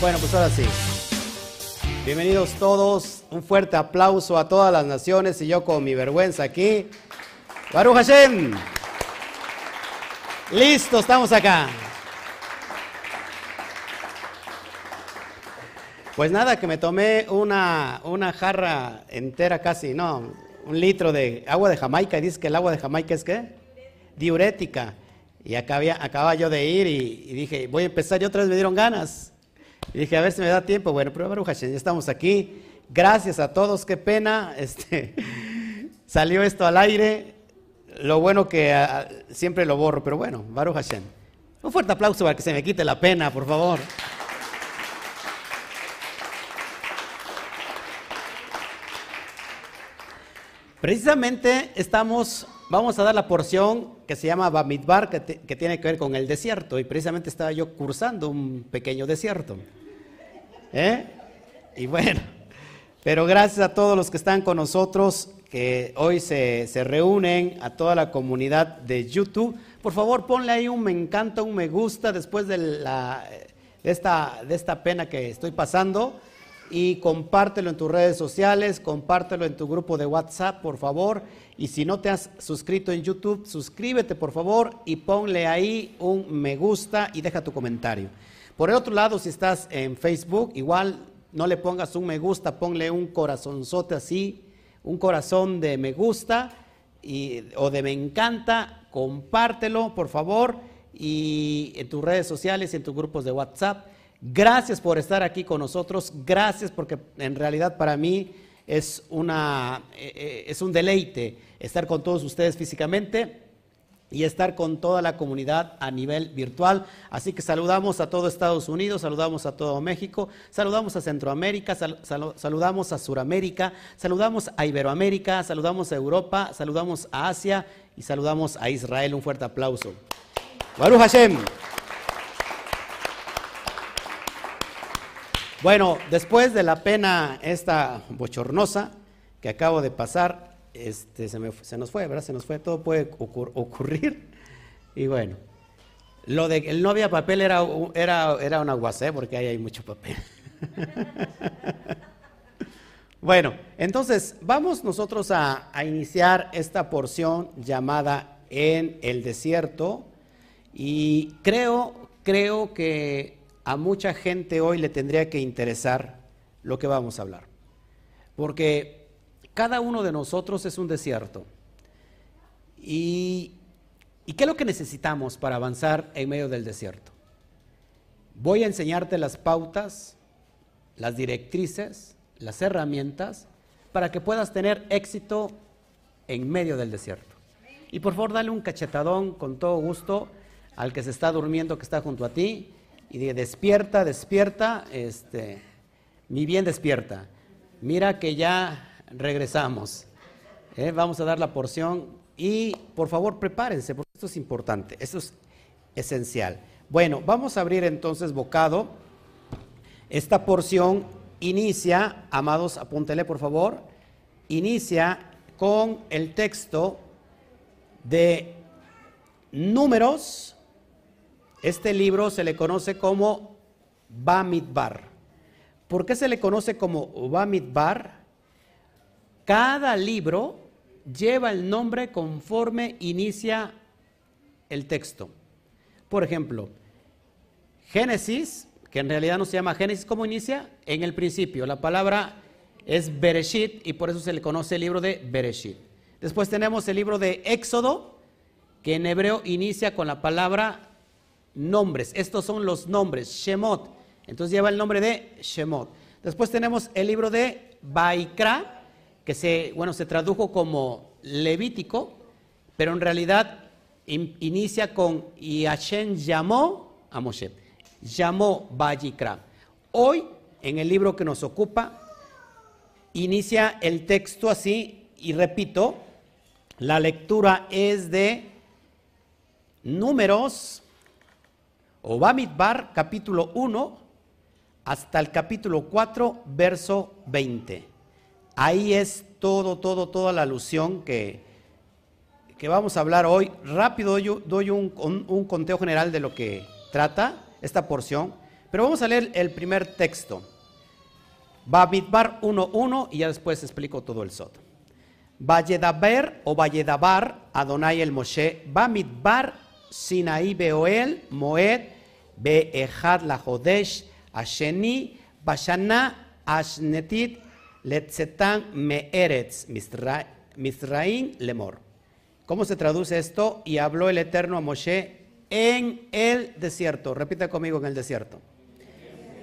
Bueno, pues ahora sí. Bienvenidos todos. Un fuerte aplauso a todas las naciones y yo con mi vergüenza aquí. Baruch Hashem. Listo, estamos acá. Pues nada, que me tomé una, una jarra entera casi, no, un litro de agua de Jamaica y dice que el agua de Jamaica es qué? Diurética. Y acababa yo de ir y, dije, voy a empezar y otra vez me dieron ganas. Y dije, a ver si me da tiempo. Bueno, pero Baruch Hashem, ya estamos aquí. Gracias a todos, qué pena. Este, salió esto al aire. Lo bueno que siempre lo borro, pero bueno, Baruch Hashem. Un fuerte aplauso para que se me quite la pena, por favor. Precisamente estamos, vamos a dar la porción que se llama Bamidbar, que, tiene que ver con el desierto, y precisamente estaba yo cursando un pequeño desierto. ¿Eh? Y bueno, pero gracias a todos los que están con nosotros, que hoy se, se reúnen, a toda la comunidad de YouTube. Por favor, ponle ahí un me encanta, un me gusta después de, la, esta, de esta pena que estoy pasando y compártelo en tus redes sociales, compártelo en tu grupo de WhatsApp, por favor. Y si no te has suscrito en YouTube, suscríbete, por favor, y ponle ahí un me gusta y deja tu comentario. Por el otro lado, si estás en Facebook, igual no le pongas un me gusta, ponle un corazonzote así, un corazón de me gusta y, o de me encanta, compártelo, por favor, y en tus redes sociales y en tus grupos de WhatsApp. Gracias por estar aquí con nosotros, gracias porque en realidad para mí es, una, eh, eh, es un deleite estar con todos ustedes físicamente y estar con toda la comunidad a nivel virtual. Así que saludamos a todo Estados Unidos, saludamos a todo México, saludamos a Centroamérica, saludamos a Suramérica, saludamos a Iberoamérica, saludamos a Europa, saludamos a Asia y saludamos a Israel. Un fuerte aplauso. Baruch Hashem. Bueno, después de la pena esta bochornosa que acabo de pasar, este, se, nos fue, ¿verdad? Se nos fue, todo puede ocurrir. Y bueno, lo de que no había papel era, era, era una guasé, porque ahí hay mucho papel. bueno, entonces vamos nosotros a, a iniciar esta porción llamada en el desierto. Y creo, creo que a mucha gente hoy le tendría que interesar lo que vamos a hablar. Porque cada uno de nosotros es un desierto. ¿Y, qué es lo que necesitamos para avanzar en medio del desierto? Voy a enseñarte las pautas, las directrices, las herramientas para que puedas tener éxito en medio del desierto. Y por favor, dale un cachetadón con todo gusto al que se está durmiendo, que está junto a ti, y de despierta, despierta, este, mi bien despierta. Mira que ya regresamos. ¿eh? Vamos a dar la porción y por favor prepárense, porque esto es importante, esto es esencial. Bueno, vamos a abrir entonces bocado. Esta porción inicia, amados, apúntele por favor, inicia con el texto de números este libro se le conoce como Bamidbar. ¿Por qué se le conoce como Bamidbar? Cada libro lleva el nombre conforme inicia el texto. Por ejemplo, Génesis, que en realidad no se llama Génesis, ¿cómo inicia? En el principio. La palabra es Bereshit y por eso se le conoce el libro de Bereshit. Después tenemos el libro de Éxodo, que en hebreo inicia con la palabra nombres. Estos son los nombres, Shemot. Entonces lleva el nombre de Shemot. Después tenemos el libro de Baikra, que se, bueno, se tradujo como Levítico, pero en realidad inicia con y Hashem llamó a Moshe. Llamó Baikra. Hoy, en el libro que nos ocupa, inicia el texto así, y repito, la lectura es de números o Bamidbar, capítulo 1, hasta el capítulo 4, verso 20. Ahí es todo, todo, toda la alusión que, que vamos a hablar hoy. Rápido doy, un, un, conteo general de lo, que, trata esta porción, pero vamos a leer el primer texto. Bamidbar 1.1 y ya después explico todo el Sot. Valledaber o Valledabar, Adonai el Moshe, Bamidbar, Sinaí Beoel, Moed, Be'ehad la Jodesh, Asheni, Bashana, Ashnetit, Letzetan, Me'eretz, Misraim, Lemor. ¿Cómo se traduce esto? Y habló el Eterno a Moshe en el desierto. Repita conmigo en el desierto.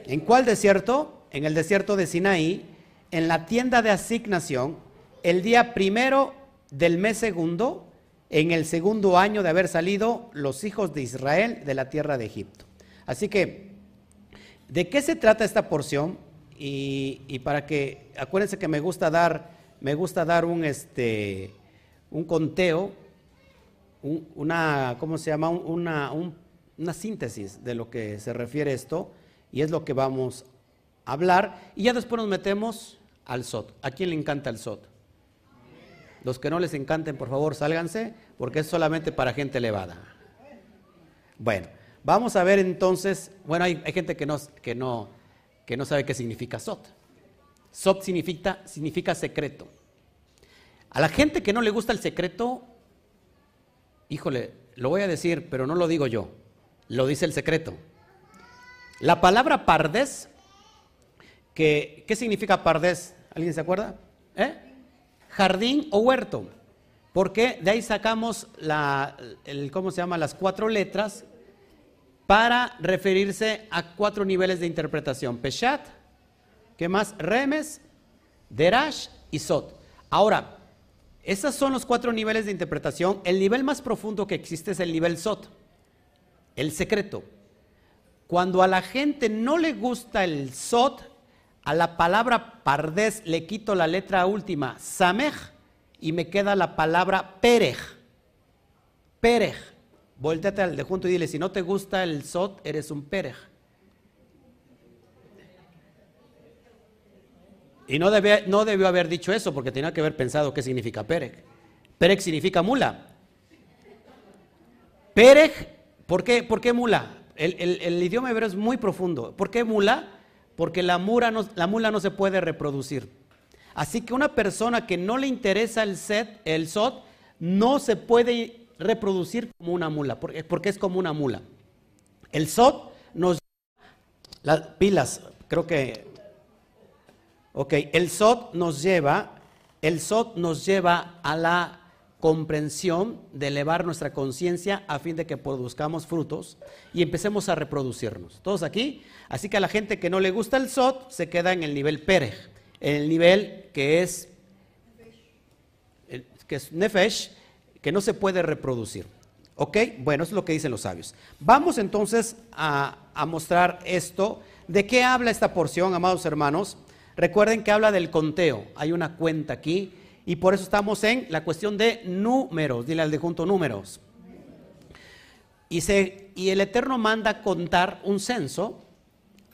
¿En cuál desierto? En el desierto de Sinaí, en la tienda de asignación, el día primero del mes segundo, en el segundo año de haber salido los hijos de Israel de la tierra de Egipto. Así que, ¿de qué se trata esta porción? Y, para que, acuérdense que me gusta dar, me gusta dar un, este, un conteo, una, ¿cómo se llama? Una, una síntesis de lo que se refiere esto y es lo que vamos a hablar. Y ya después nos metemos al SOT. ¿A quién le encanta el SOT? Los que no les encanten, por favor, sálganse, porque es solamente para gente elevada. Bueno, vamos a ver entonces, bueno, hay, gente que no, que, no, que no sabe qué significa SOT. SOT significa, significa secreto. A la gente que no le gusta el secreto, híjole, lo voy a decir, pero no lo digo yo, lo dice el secreto. La palabra pardés, que, ¿qué significa pardés? ¿Alguien se acuerda? ¿Eh? Jardín o huerto. Porque de ahí sacamos el, ¿cómo se llama? Las cuatro letras para referirse a cuatro niveles de interpretación. Peshat, ¿qué más? Remes, Derash y Sot. Ahora, esos son los cuatro niveles de interpretación. El nivel más profundo que existe es el nivel SOT, el secreto. Cuando a la gente no le gusta el SOT, a la palabra pardés le quito la letra última, samej, y me queda la palabra perej. Perej. Volteate al de junto y dile, si no te gusta el SOT, eres un perej. Y no, no debió haber dicho eso porque tenía que haber pensado qué significa Perek. Perek significa mula. Perek, ¿por qué, ¿por qué mula? El, idioma hebreo es muy profundo. ¿Por qué mula? Porque la, la mula no se puede reproducir. Así que una persona que no le interesa el set, el sot, no se puede reproducir como una mula, porque es como una mula. El sot nos las pilas, creo que el SOT nos lleva, el SOT nos lleva a la comprensión de elevar nuestra conciencia a fin de que produzcamos frutos y empecemos a reproducirnos. ¿Todos aquí? Así que a la gente que no le gusta el SOT se queda en el nivel Perej, en el nivel que es, que es Nefesh, que no se puede reproducir. ¿Ok? Bueno, eso es lo que dicen los sabios. Vamos entonces a, a mostrar esto. ¿De qué habla esta porción, amados hermanos? Recuerden que habla del conteo, hay una cuenta aquí y por eso estamos en la cuestión de números, dile al de junto números. Y, se, y el Eterno manda contar un censo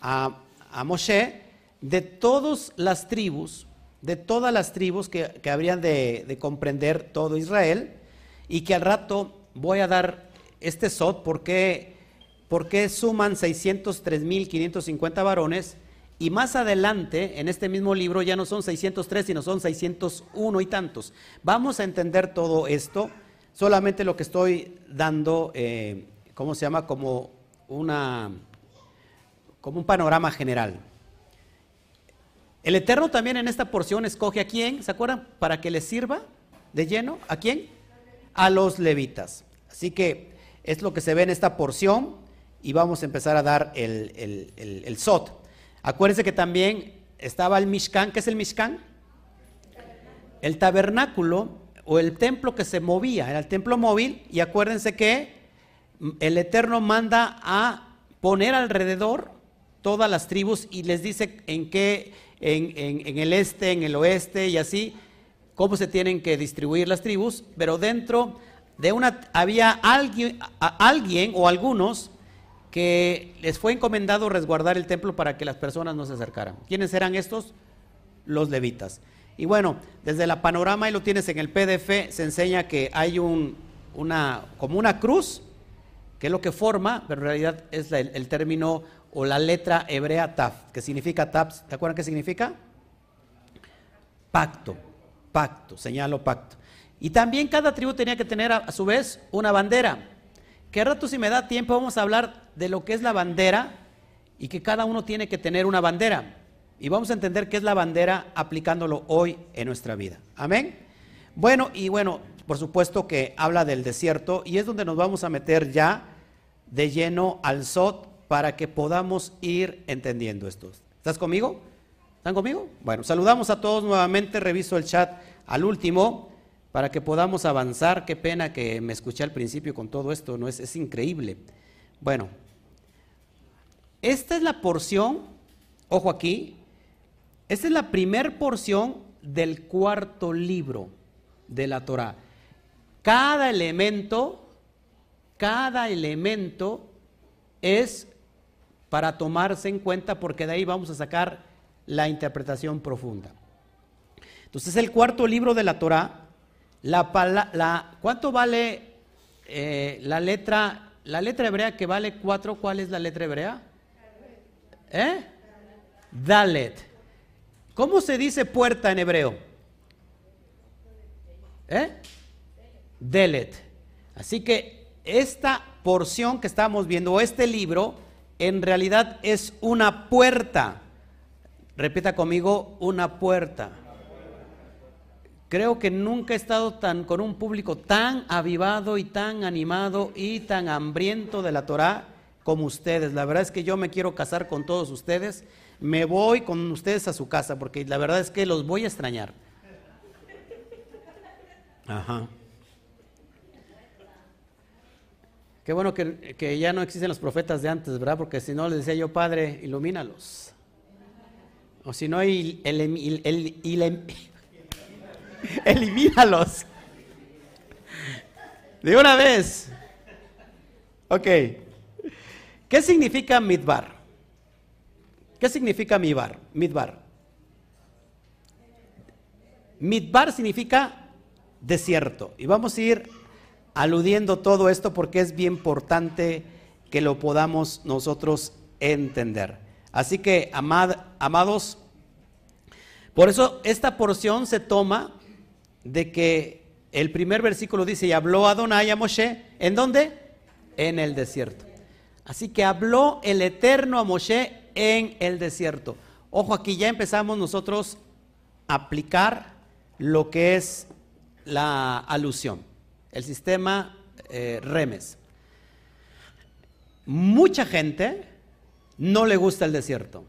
a, Moshe de todas las tribus, de todas las tribus que, habrían de, comprender todo Israel y que al rato voy a dar este sot porque, porque suman 603.550 varones y más adelante, en este mismo libro, ya no son 603, sino son 601 y tantos. Vamos a entender todo esto, solamente lo que estoy dando, eh, ¿cómo se llama? Como, una, como un panorama general. El Eterno también en esta porción escoge a quién, ¿se acuerdan? Para que le sirva de lleno. ¿A quién? A los levitas. Así que es lo que se ve en esta porción y vamos a empezar a dar el, el, el SOT. Acuérdense que también estaba el Mishkan. ¿Qué es el Mishkan? El tabernáculo o el templo que se movía, era el templo móvil. Y acuérdense que el Eterno manda a poner alrededor todas las tribus y les dice en qué, en, el este, en el oeste y así, cómo se tienen que distribuir las tribus. Pero dentro de una había alguien, alguien o algunos que les fue encomendado resguardar el templo para que las personas no se acercaran. ¿Quiénes eran estos? Los levitas. Y bueno, desde la panorama, y lo tienes en el PDF, se enseña que hay un, una, como una cruz que es lo que forma, pero en realidad es el término o la letra hebrea taf, que significa taf, ¿te acuerdan qué significa? Pacto, pacto, señalo pacto. Y también cada tribu tenía que tener a, su vez una bandera. Que rato si me da tiempo vamos a hablar de lo que es la bandera y que cada uno tiene que tener una bandera. Y vamos a entender qué es la bandera aplicándolo hoy en nuestra vida. Amén. Bueno, y bueno, por supuesto que habla del desierto y es donde nos vamos a meter ya de lleno al SOT para que podamos ir entendiendo esto. ¿Estás conmigo? ¿Están conmigo? Bueno, saludamos a todos nuevamente, reviso el chat al último para que podamos avanzar. Qué pena que me escuché al principio con todo esto, no es, es increíble. Bueno, esta es la porción, ojo aquí, esta es la primer porción del cuarto libro de la Torah. Cada elemento, cada elemento es para tomarse en cuenta porque de ahí vamos a sacar la interpretación profunda. Entonces, el cuarto libro de la Torah, ¿cuánto vale eh, la letra la letra hebrea que vale cuatro? ¿Cuál es la letra hebrea? ¿Eh? Dalet. ¿Cómo se dice puerta en hebreo? ¿Eh? Delet. Así que esta porción que estamos viendo, este libro, en realidad es una puerta. Repita conmigo, una puerta. Creo que nunca he estado tan con un público tan avivado y tan animado y tan hambriento de la Torá como ustedes. La verdad es que yo me quiero casar con todos ustedes. Me voy con ustedes a su casa porque la verdad es que los voy a extrañar. Ajá. Qué bueno que, ya no existen los profetas de antes, ¿verdad? Porque si no, les decía yo, Padre, ilumínalos. O si no, el, elimínalos. De una vez. Ok. ¿Qué significa midbar? ¿Qué significa midbar? Midbar. Midbar significa desierto. Y vamos a ir aludiendo todo esto porque es bien importante que lo podamos nosotros entender. Así que, amados, por eso esta porción se toma de que el primer versículo dice, y habló Adonai a Moshe, ¿en dónde? En el desierto. Así que habló el Eterno a Moshe en el desierto. Ojo, aquí ya empezamos nosotros a aplicar lo que es la alusión, el sistema eh, remes. Mucha gente no le gusta el desierto.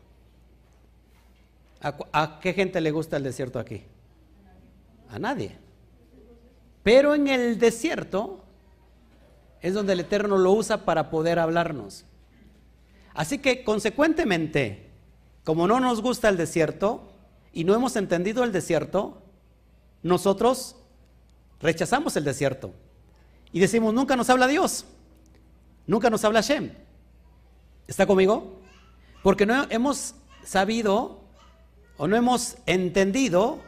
¿A, qué gente le gusta el desierto aquí? A nadie. Pero en el desierto es donde el Eterno lo usa para poder hablarnos. Así que consecuentemente, como no nos gusta el desierto y no hemos entendido el desierto, nosotros rechazamos el desierto y decimos, nunca nos habla Dios, nunca nos habla Shem. ¿Está conmigo? Porque no hemos sabido o no hemos entendido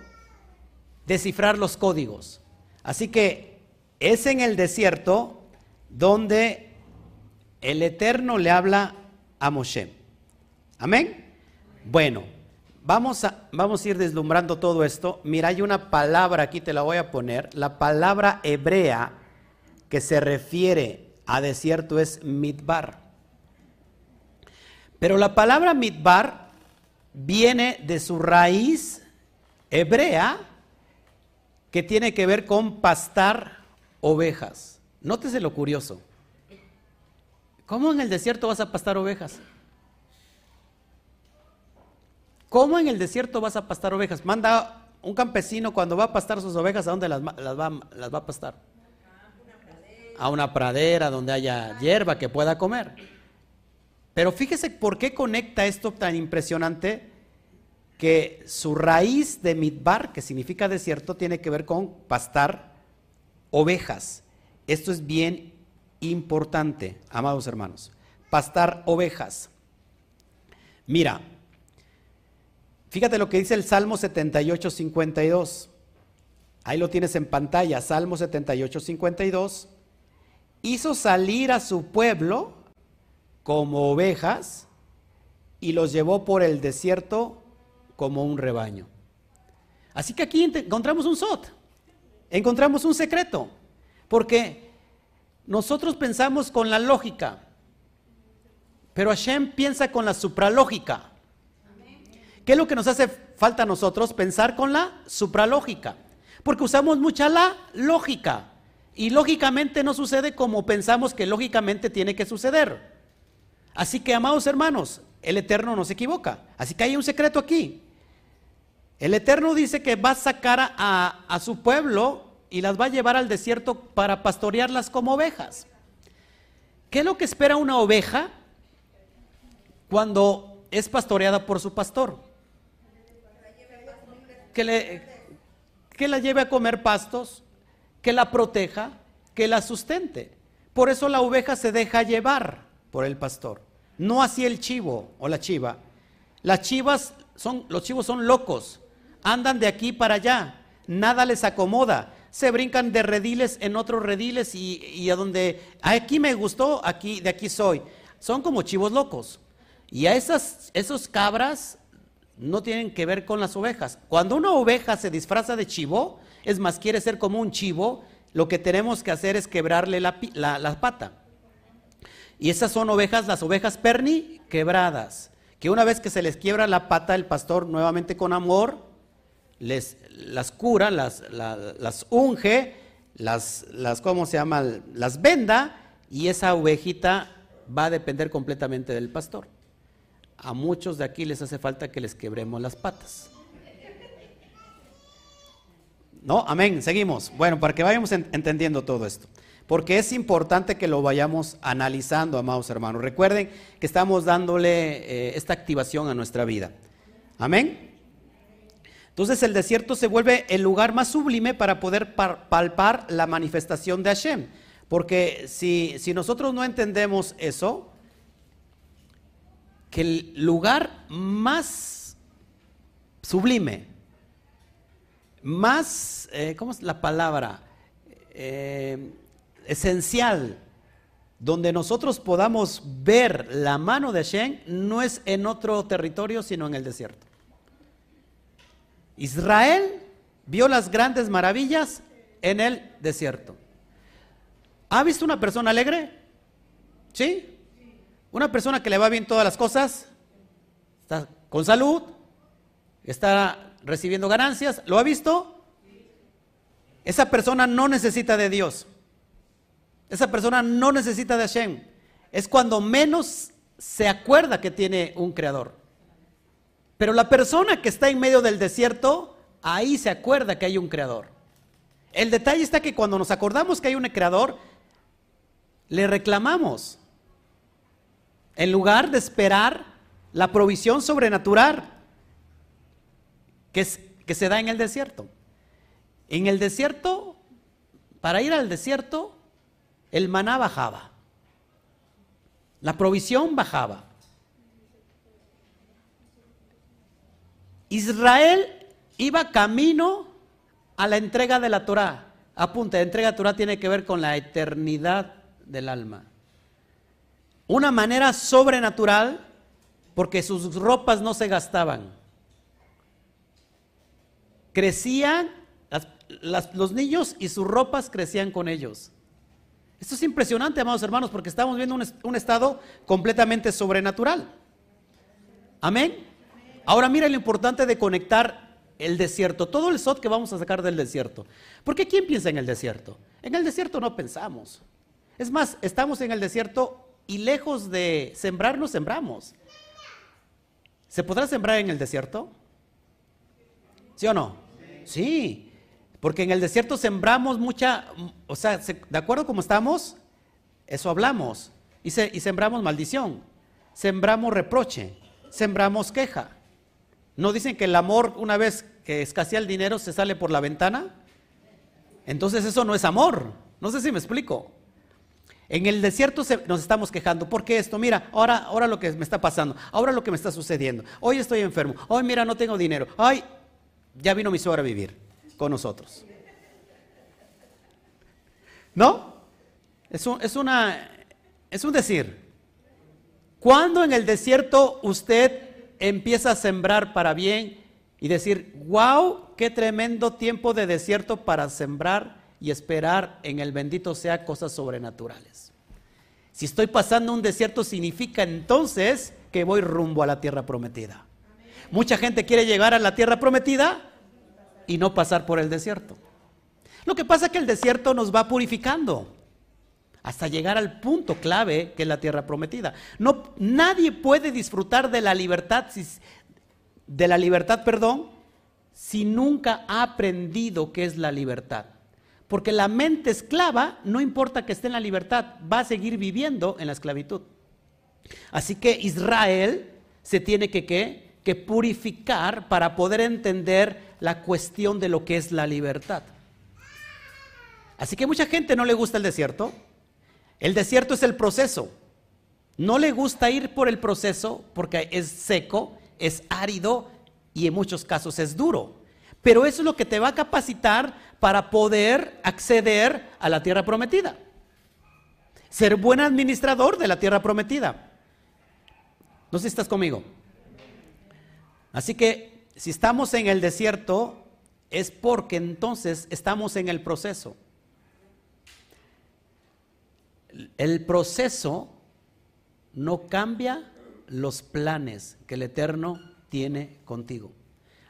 descifrar los códigos. Así que es en el desierto donde el Eterno le habla a Moshe. Amén. Bueno, vamos a, vamos a ir deslumbrando todo esto. Mira, hay una palabra aquí, te la voy a poner. La palabra hebrea que se refiere a desierto es midbar. Pero la palabra mitbar viene de su raíz hebrea que tiene que ver con pastar ovejas. Nótese lo curioso. ¿Cómo en el desierto vas a pastar ovejas? ¿Cómo en el desierto vas a pastar ovejas? Manda un campesino cuando va a pastar sus ovejas, ¿a dónde las, las, va, las va a pastar? A una pradera donde haya hierba que pueda comer. Pero fíjese por qué conecta esto tan impresionante que su raíz de mitbar, que significa desierto, tiene que ver con pastar ovejas. Esto es bien importante, amados hermanos. Pastar ovejas. Mira, fíjate lo que dice el Salmo 78, 52. Ahí lo tienes en pantalla, Salmo 78, 52. hizo salir a su pueblo como ovejas y los llevó por el desierto como un rebaño. Así que aquí encontramos un sot, encontramos un secreto, porque nosotros pensamos con la lógica, pero Hashem piensa con la supralógica. ¿Qué es lo que nos hace falta a nosotros? Pensar con la supralógica. Porque usamos mucha la lógica. Y lógicamente no sucede como pensamos que lógicamente tiene que suceder. Así que, amados hermanos, el Eterno no se equivoca. Así que hay un secreto aquí. El Eterno dice que va a sacar a, a su pueblo y las va a llevar al desierto para pastorearlas como ovejas. ¿Qué es lo que espera una oveja cuando es pastoreada por su pastor? Que, le, que la lleve a comer pastos, que la proteja, que la sustente. Por eso la oveja se deja llevar por el pastor. No así el chivo o la chiva. Las chivas son, los chivos son locos, andan de aquí para allá, nada les acomoda, se brincan de rediles en otros rediles y, a donde aquí me gustó, aquí de aquí soy. Son como chivos locos. Y a esas esos cabras no tienen que ver con las ovejas. Cuando una oveja se disfraza de chivo, es más, quiere ser como un chivo, lo que tenemos que hacer es quebrarle la, pata. Y esas son ovejas, las ovejas perni quebradas, que una vez que se les quiebra la pata, el pastor nuevamente con amor les las cura, las, las, unge, las, las, ¿cómo se llama? Las venda y esa ovejita va a depender completamente del pastor. A muchos de aquí les hace falta que les quebremos las patas. ¿No? Amén. Seguimos. Bueno, para que vayamos entendiendo todo esto. Porque es importante que lo vayamos analizando, amados hermanos. Recuerden que estamos dándole eh, esta activación a nuestra vida. Amén. Entonces el desierto se vuelve el lugar más sublime para poder palpar la manifestación de Hashem. Porque si, si nosotros no entendemos eso, que el lugar más sublime, más, eh, ¿cómo es la palabra? Eh, esencial, donde nosotros podamos ver la mano de Hashem, no es en otro territorio, sino en el desierto. Israel vio las grandes maravillas en el desierto. ¿Ha visto una persona alegre? ¿Sí? Una persona que le va bien todas las cosas, está con salud, está recibiendo ganancias, ¿lo ha visto? Esa persona no necesita de Dios. Esa persona no necesita de Hashem. Es cuando menos se acuerda que tiene un creador. Pero la persona que está en medio del desierto, ahí se acuerda que hay un creador. El detalle está que cuando nos acordamos que hay un creador, le reclamamos. En lugar de esperar la provisión sobrenatural que, que se da en el desierto. En el desierto, para ir al desierto, el maná bajaba. La provisión bajaba. Israel iba camino a la entrega de la Torah. Apunta, la entrega de la Torah tiene que ver con la eternidad del alma. Una manera sobrenatural porque sus ropas no se gastaban. Crecían, los niños y sus ropas crecían con ellos. Esto es impresionante, amados hermanos, porque estamos viendo un, estado completamente sobrenatural. Amén. Ahora mira lo importante de conectar el desierto, todo el sot que vamos a sacar del desierto. Porque ¿quién piensa en el desierto? En el desierto no pensamos. Es más, estamos en el desierto y lejos de sembrar, no sembramos. ¿Se podrá sembrar en el desierto? ¿Sí o no? Sí. Porque en el desierto sembramos mucha, o sea, de acuerdo como estamos, eso hablamos. Y, y sembramos maldición, sembramos reproche, sembramos queja. ¿No dicen que el amor, una vez que escasea el dinero, se sale por la ventana? Entonces eso no es amor. No sé si me explico. En el desierto nos estamos quejando. ¿Por qué esto? Mira, ahora, ahora lo que me está pasando, ahora lo que me está sucediendo. Hoy estoy enfermo. Hoy, mira, no tengo dinero. Ay, ya vino mi suegra a vivir con nosotros. ¿No? Es un, es una, es un decir. Cuando en el desierto usted empieza a sembrar para bien y decir, wow, qué tremendo tiempo de desierto para sembrar y esperar en el bendito sea cosas sobrenaturales. Si estoy pasando un desierto significa entonces que voy rumbo a la tierra prometida. Mucha gente quiere llegar a la tierra prometida y no pasar por el desierto. Lo que pasa es que el desierto nos va purificando hasta llegar al punto clave que es la tierra prometida. No, nadie puede disfrutar de la libertad, de la libertad, perdón, si nunca ha aprendido qué es la libertad. Porque la mente esclava, no importa que esté en la libertad, va a seguir viviendo en la esclavitud. Así que Israel se tiene que, que purificar para poder entender la cuestión de lo que es la libertad. Así que mucha gente no le gusta el desierto. El desierto es el proceso. No le gusta ir por el proceso porque es seco, es árido y en muchos casos es duro. Pero eso es lo que te va a capacitar para poder acceder a la tierra prometida. Ser buen administrador de la tierra prometida. No sé si estás conmigo. Así que si estamos en el desierto es porque entonces estamos en el proceso el proceso no cambia los planes que el Eterno tiene contigo.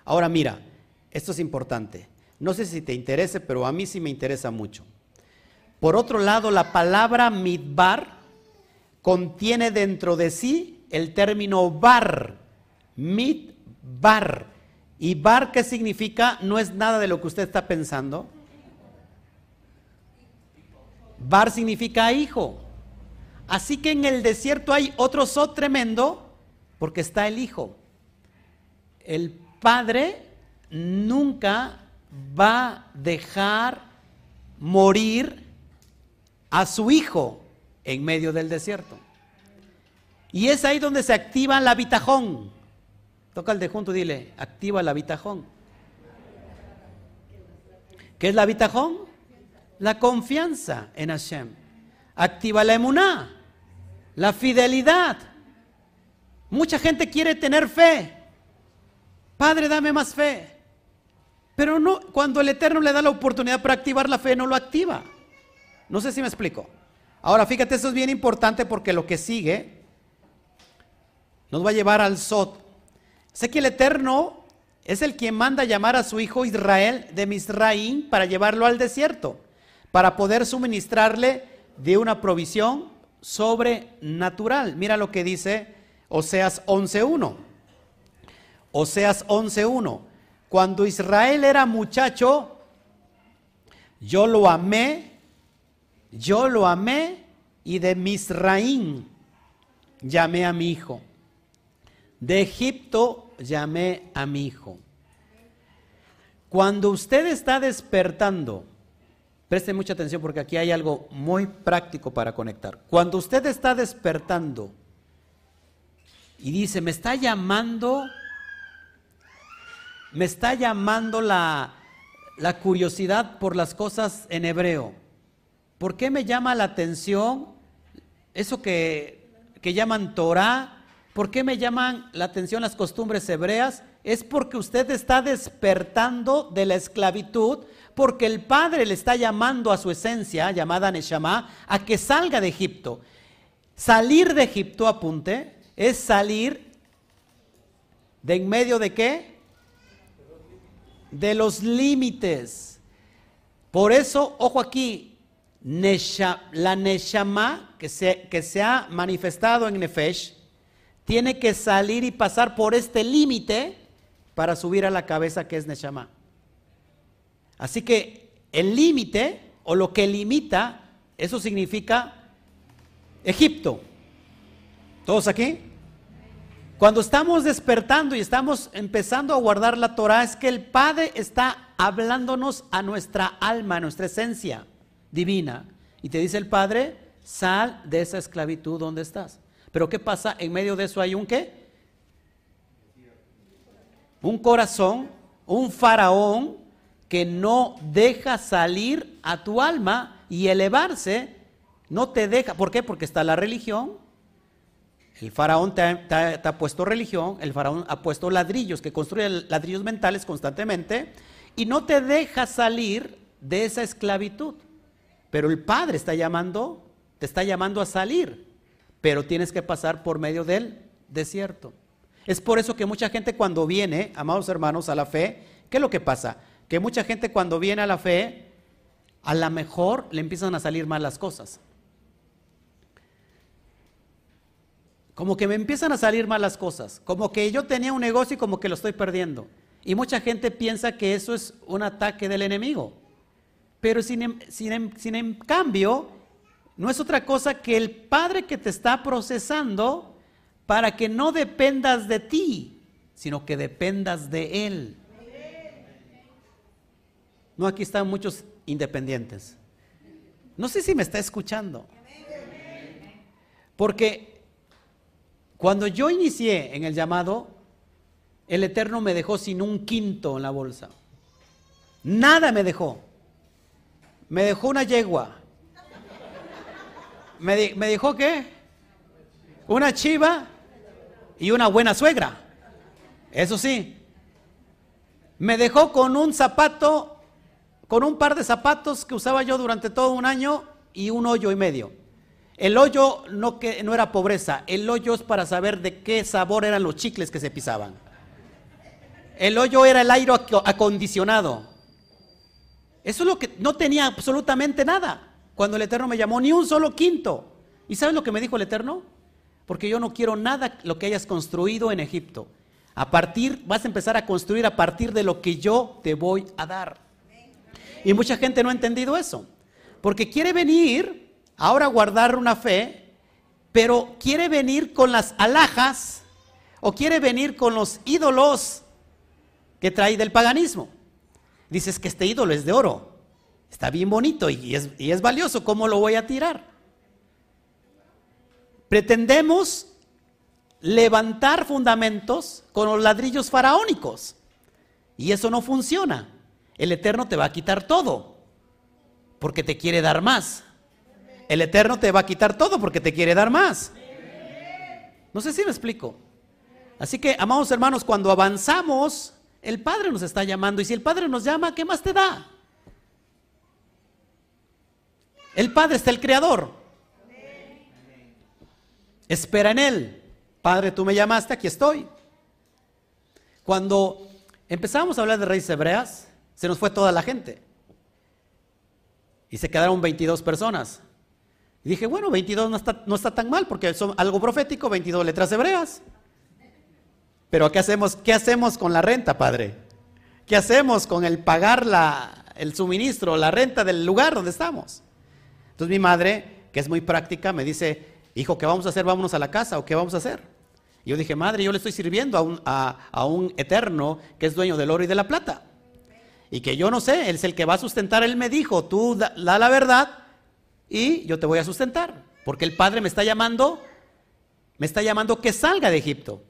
Ahora mira, esto es importante. No sé si te interese, pero a mí sí me interesa mucho. Por otro lado, la palabra midbar contiene dentro de sí el término bar. Midbar. ¿Y bar qué significa? No es nada de lo que usted está pensando. Bar significa hijo. Así que en el desierto hay otro so tremendo porque está el hijo. El padre nunca va a dejar morir a su hijo en medio del desierto. Y es ahí donde se activa la habitajón. Toca el de junto, dile, activa la habitajón. ¿Qué es la habitajón? la confianza en Hashem. Activa la emuná, la fidelidad. Mucha gente quiere tener fe. Padre, dame más fe. Pero no, cuando el Eterno le da la oportunidad para activar la fe, no lo activa. No sé si me explico. Ahora, fíjate, eso es bien importante porque lo que sigue nos va a llevar al Sot. Sé que el Eterno es el quien manda llamar a su hijo Israel de Misraín para llevarlo al desierto para poder suministrarle de una provisión sobrenatural. Mira lo que dice Oseas 11.1. Oseas 11.1. Cuando Israel era muchacho, yo lo amé, yo lo amé y de Misraín llamé a mi hijo. De Egipto llamé a mi hijo. Cuando usted está despertando, Preste mucha atención porque aquí hay algo muy práctico para conectar. Cuando usted está despertando y dice, me está llamando, me está llamando la, la curiosidad por las cosas en hebreo. ¿Por qué me llama la atención eso que, que llaman Torah? ¿Por qué me llaman la atención las costumbres hebreas? Es porque usted está despertando de la esclavitud porque el Padre le está llamando a su esencia, llamada Neshama, a que salga de Egipto. Salir de Egipto, apunte, es salir de en medio de qué? De los límites. Por eso, ojo aquí, la Neshama que se, que se ha manifestado en Nefesh, tiene que salir y pasar por este límite para subir a la cabeza que es Neshama. Así que el límite o lo que limita, eso significa Egipto. ¿Todos aquí? Cuando estamos despertando y estamos empezando a guardar la Torah, es que el Padre está hablándonos a nuestra alma, a nuestra esencia divina. Y te dice el Padre, sal de esa esclavitud donde estás. Pero ¿qué pasa? En medio de eso hay un qué? Un corazón, un faraón que no deja salir a tu alma y elevarse No te deja, ¿por qué? Porque está la religión. El faraón te ha, puesto religión, el faraón ha puesto ladrillos, que construye ladrillos mentales constantemente, y no te deja salir de esa esclavitud. Pero el Padre está llamando, te está llamando a salir, pero tienes que pasar por medio del desierto. Es por eso que mucha gente cuando viene, amados hermanos, a la fe, ¿qué es lo que pasa? Que mucha gente cuando viene a la fe, a lo mejor le empiezan a salir mal las cosas. Como que me empiezan a salir mal las cosas. Como que yo tenía un negocio y como que lo estoy perdiendo. Y mucha gente piensa que eso es un ataque del enemigo. Pero sin, em, sin, em, sin en cambio, no es otra cosa que el Padre que te está procesando para que no dependas de ti, sino que dependas de Él. No, aquí están muchos independientes. No sé si me está escuchando. Porque cuando yo inicié en el llamado, el Eterno me dejó sin un quinto en la bolsa. Nada me dejó. Me dejó una yegua. ¿Me, me dejó qué? Una chiva y una buena suegra. Eso sí. Me dejó con un zapato, con un par de zapatos que usaba yo durante todo un año y un hoyo y medio. El hoyo no, que, no era pobreza, el hoyo es para saber de qué sabor eran los chicles que se pisaban. El hoyo era el aire acondicionado. Eso es lo que no tenía absolutamente nada. Cuando el Eterno me llamó, ni un solo quinto. ¿Y sabes lo que me dijo el Eterno? porque yo no quiero nada lo que hayas construido en Egipto. A partir, vas a empezar a construir a partir de lo que yo te voy a dar. Y mucha gente no ha entendido eso, porque quiere venir ahora guardar una fe, pero quiere venir con las alhajas o quiere venir con los ídolos que trae del paganismo. Dices que este ídolo es de oro, está bien bonito y es valioso, ¿cómo lo voy a tirar? Pretendemos levantar fundamentos con los ladrillos faraónicos. Y eso no funciona. El Eterno te va a quitar todo, porque te quiere dar más. El Eterno te va a quitar todo porque te quiere dar más. No sé si me explico. Así que, amados hermanos, cuando avanzamos, el Padre nos está llamando. Y si el Padre nos llama, ¿qué más te da? El Padre está el Creador. Espera en Él. Padre, tú me llamaste, aquí estoy. Cuando empezamos a hablar de raíces hebreas, se nos fue toda la gente. Y se quedaron 22 personas. Y dije, bueno, 22 no está, no está tan mal porque son algo profético, 22 letras hebreas. Pero ¿qué hacemos, ¿qué hacemos con la renta, Padre? ¿Qué hacemos con el pagar la, el suministro, la renta del lugar donde estamos? Entonces mi madre, que es muy práctica, me dice, Hijo, ¿qué vamos a hacer? Vámonos a la casa o qué vamos a hacer. Y yo dije, madre, yo le estoy sirviendo a un, a, un eterno que es dueño del oro y de la plata. Y que yo no sé, él es el que va a sustentar. Él me dijo, tú da, la verdad y yo te voy a sustentar. Porque el Padre me está llamando, me está llamando que salga de Egipto.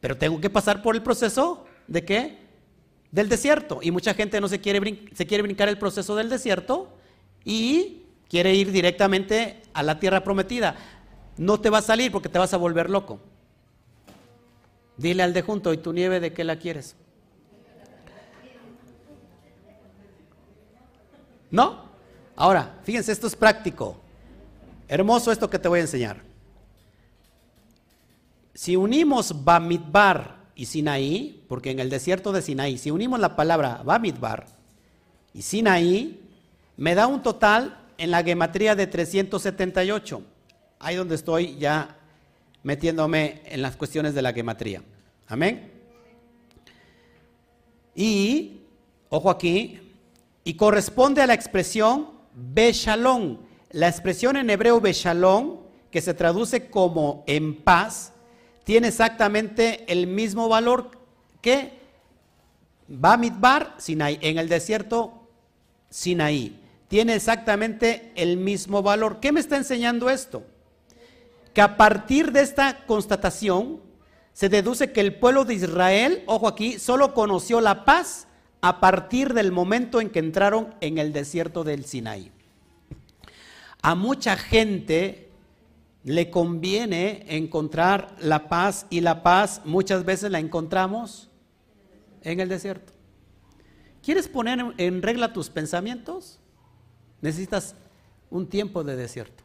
Pero tengo que pasar por el proceso de qué? Del desierto. Y mucha gente no se quiere, se quiere brincar el proceso del desierto y quiere ir directamente a la tierra prometida no te va a salir porque te vas a volver loco. Dile al de junto, ¿y tu nieve de qué la quieres? ¿No? Ahora, fíjense, esto es práctico. Hermoso esto que te voy a enseñar. Si unimos Bamidbar y Sinaí, porque en el desierto de Sinaí, si unimos la palabra Bamidbar y Sinaí, me da un total en la gematría de 378 ahí donde estoy ya metiéndome en las cuestiones de la gematría. Amén. Y, ojo aquí, y corresponde a la expresión Beshalom. La expresión en hebreo Beshalom, que se traduce como en paz, tiene exactamente el mismo valor que Bamidbar, Sinaí, en el desierto Sinaí. Tiene exactamente el mismo valor. ¿Qué me está enseñando esto? que a partir de esta constatación se deduce que el pueblo de Israel, ojo aquí, solo conoció la paz a partir del momento en que entraron en el desierto del Sinaí. a mucha gente le conviene encontrar la paz y la paz muchas veces la encontramos en el desierto. ¿Quieres poner en regla tus pensamientos? Necesitas un tiempo de desierto.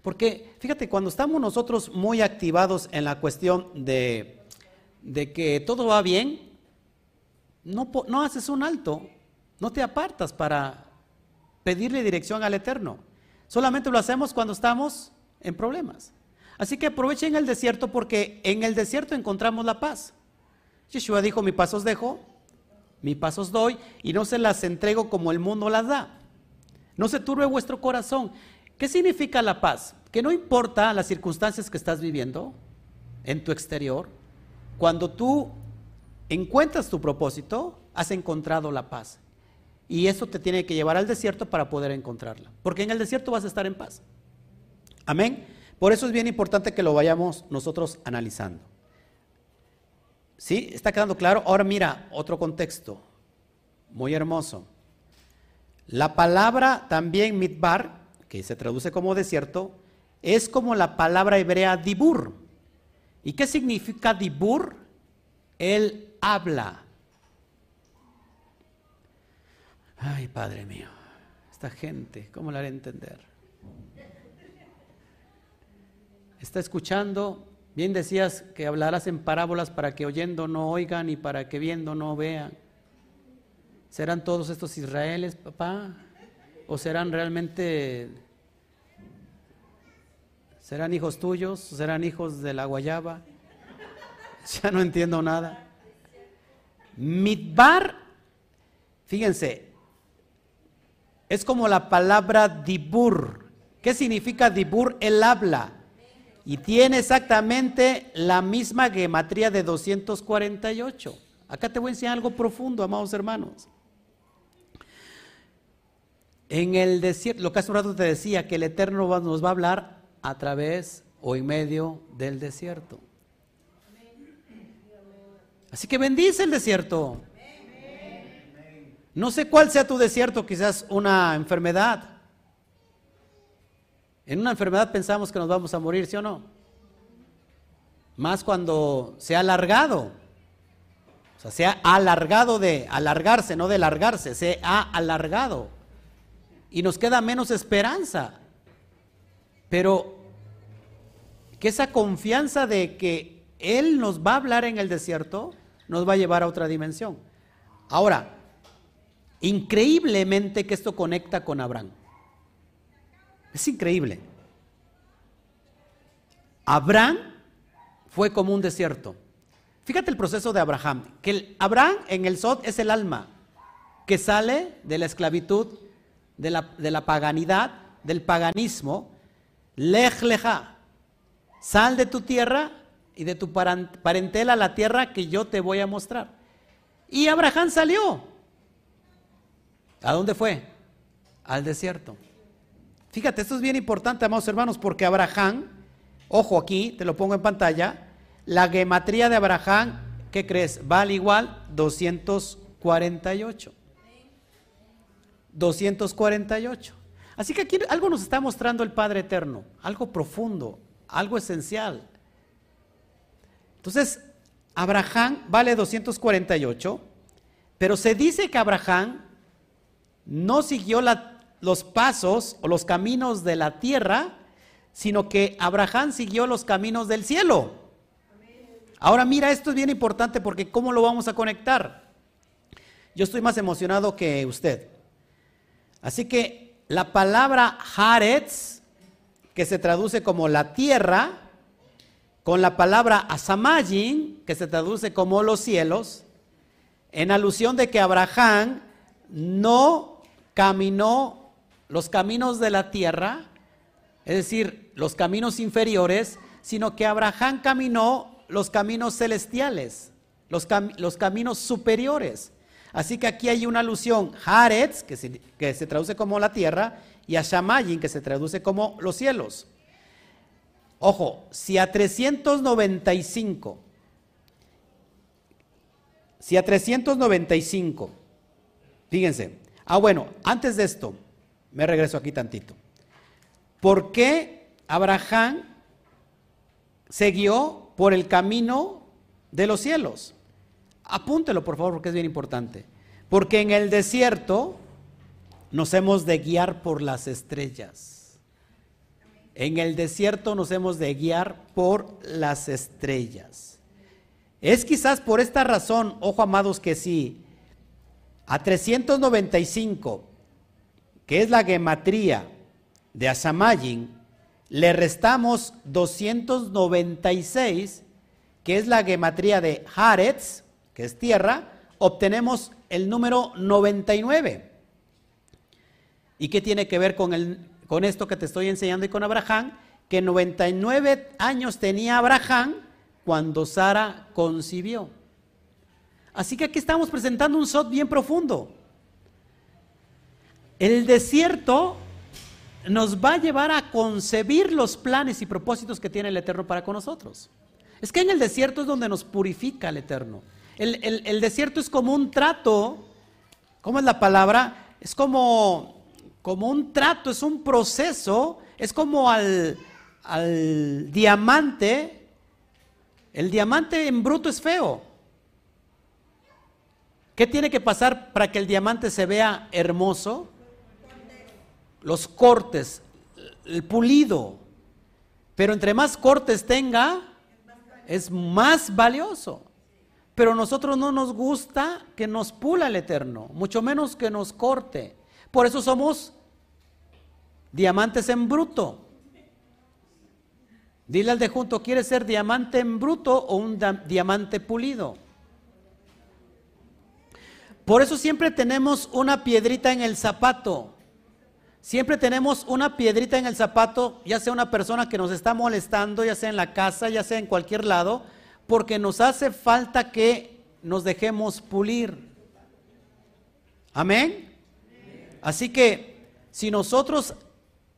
Porque fíjate, cuando estamos nosotros muy activados en la cuestión de, de que todo va bien, no, no haces un alto, no te apartas para pedirle dirección al Eterno. Solamente lo hacemos cuando estamos en problemas. Así que aprovechen el desierto porque en el desierto encontramos la paz. Yeshua dijo, mi pasos dejo, mi pasos doy y no se las entrego como el mundo las da. No se turbe vuestro corazón. ¿Qué significa la paz? Que no importa las circunstancias que estás viviendo en tu exterior, cuando tú encuentras tu propósito, has encontrado la paz. Y eso te tiene que llevar al desierto para poder encontrarla. Porque en el desierto vas a estar en paz. Amén. Por eso es bien importante que lo vayamos nosotros analizando. ¿Sí? ¿Está quedando claro? Ahora mira, otro contexto. Muy hermoso. La palabra también mitbar, que se traduce como desierto, es como la palabra hebrea dibur. ¿Y qué significa dibur? Él habla. Ay, Padre mío, esta gente, ¿cómo la haré entender? Está escuchando, bien decías que hablarás en parábolas para que oyendo no oigan y para que viendo no vean. ¿Serán todos estos Israeles, papá? ¿O serán realmente, serán hijos tuyos? ¿Serán hijos de la guayaba? Ya no entiendo nada. Midbar, fíjense, es como la palabra dibur. ¿Qué significa dibur? El habla. Y tiene exactamente la misma gematría de 248. Acá te voy a enseñar algo profundo, amados hermanos. En el desierto, lo que hace un rato te decía, que el Eterno nos va a hablar a través o en medio del desierto. Así que bendice el desierto. No sé cuál sea tu desierto, quizás una enfermedad. En una enfermedad pensamos que nos vamos a morir, ¿sí o no? Más cuando se ha alargado. O sea, se ha alargado de alargarse, no de largarse, se ha alargado y nos queda menos esperanza. Pero que esa confianza de que Él nos va a hablar en el desierto nos va a llevar a otra dimensión. Ahora, increíblemente que esto conecta con Abraham. Es increíble. Abraham fue como un desierto. Fíjate el proceso de Abraham, que Abraham en el Sod es el alma que sale de la esclavitud de la, paganidad, del paganismo, lej leja, sal de tu tierra y de tu parentela la tierra que yo te voy a mostrar. Y Abraham salió. ¿A dónde fue? Al desierto. Fíjate, esto es bien importante, amados hermanos, porque Abraham, ojo aquí, te lo pongo en pantalla, la gematría de Abraham, ¿qué crees? Vale igual 248. 248. Así que aquí algo nos está mostrando el Padre Eterno, algo profundo, algo esencial. Entonces, Abraham vale 248, pero se dice que Abraham no siguió los pasos o los caminos de la tierra, sino que Abraham siguió los caminos del cielo. Ahora mira, esto es bien importante porque ¿cómo lo vamos a conectar? Yo estoy más emocionado que usted. Así que la palabra Haaretz, que se traduce como la tierra, con la palabra Asamayin, que se traduce como los cielos, en alusión de que Abraham no caminó los caminos de la tierra, es decir, los caminos inferiores, sino que Abraham caminó los caminos celestiales, los, caminos superiores. Así que aquí hay una alusión, Haaretz, que se, traduce como la tierra, y a Shamayin, que se traduce como los cielos. Ojo, si a 395, si a 395, fíjense, ah bueno, antes de esto, me regreso aquí tantito. ¿por qué Abraham siguió por el camino de los cielos? Apúntelo, por favor, porque es bien importante. Porque en el desierto nos hemos de guiar por las estrellas. En el desierto nos hemos de guiar por las estrellas. Es quizás por esta razón, ojo amados, que si a 395, que es la gematría de Asamayin, le restamos 296, que es la gematría de Haaretz, que es tierra, obtenemos el número 99. ¿Y qué tiene que ver con, el, con esto que te estoy enseñando y con Abraham? Que 99 años tenía Abraham cuando Sara concibió. Así que aquí estamos presentando un SOT bien profundo. El desierto nos va a llevar a concebir los planes y propósitos que tiene el Eterno para con nosotros. Es que en el desierto es donde nos purifica el Eterno. El, desierto es como un trato, ¿cómo es la palabra? Es como, como un trato, es un proceso, es como al, al diamante. El diamante en bruto es feo. ¿Qué tiene que pasar para que el diamante se vea hermoso? Los cortes, el pulido. Pero entre más cortes tenga, es más valioso. Pero a nosotros no nos gusta que nos pula el Eterno, mucho menos que nos corte. Por eso somos diamantes en bruto. Dile al de junto, ¿quieres ser diamante en bruto o un diamante pulido? Por eso siempre tenemos una piedrita en el zapato. Siempre tenemos una piedrita en el zapato, ya sea una persona que nos está molestando, ya sea en la casa, ya sea en cualquier lado, porque nos hace falta que nos dejemos pulir. Amén. Así que si nosotros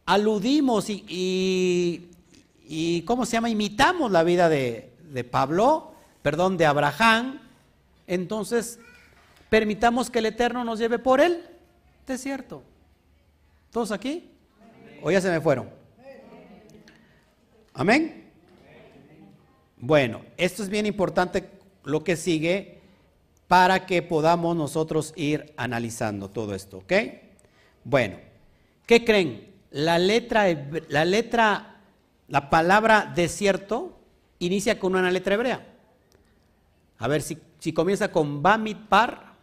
aludimos y, ¿cómo se llama? Imitamos la vida de, de Pablo, perdón, de Abraham, entonces permitamos que el Eterno nos lleve por él desierto. ¿Todos aquí? ¿O ya se me fueron? Amén. Bueno, esto es bien importante lo que sigue para que podamos nosotros ir analizando todo esto, ¿ok? Bueno, ¿qué creen? La letra, la letra, la palabra desierto inicia con una letra hebrea. A ver si, si comienza con Bamidbar.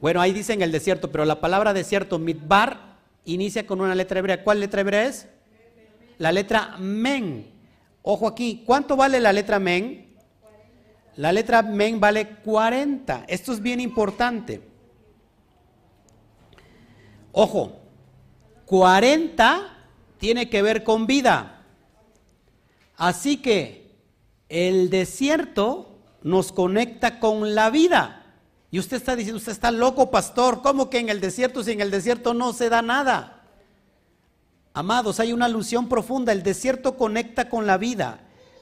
Bueno, ahí dice en el desierto, pero la palabra desierto, Midbar, inicia con una letra hebrea. ¿Cuál letra hebrea es? La letra Men. Ojo aquí, ¿cuánto vale la letra men? La letra men vale 40. Esto es bien importante. Ojo, 40 tiene que ver con vida. Así que el desierto nos conecta con la vida. Y usted está diciendo, usted está loco, pastor. ¿Cómo que en el desierto, si en el desierto no se da nada? Amados, hay una alusión profunda. El desierto conecta con la vida.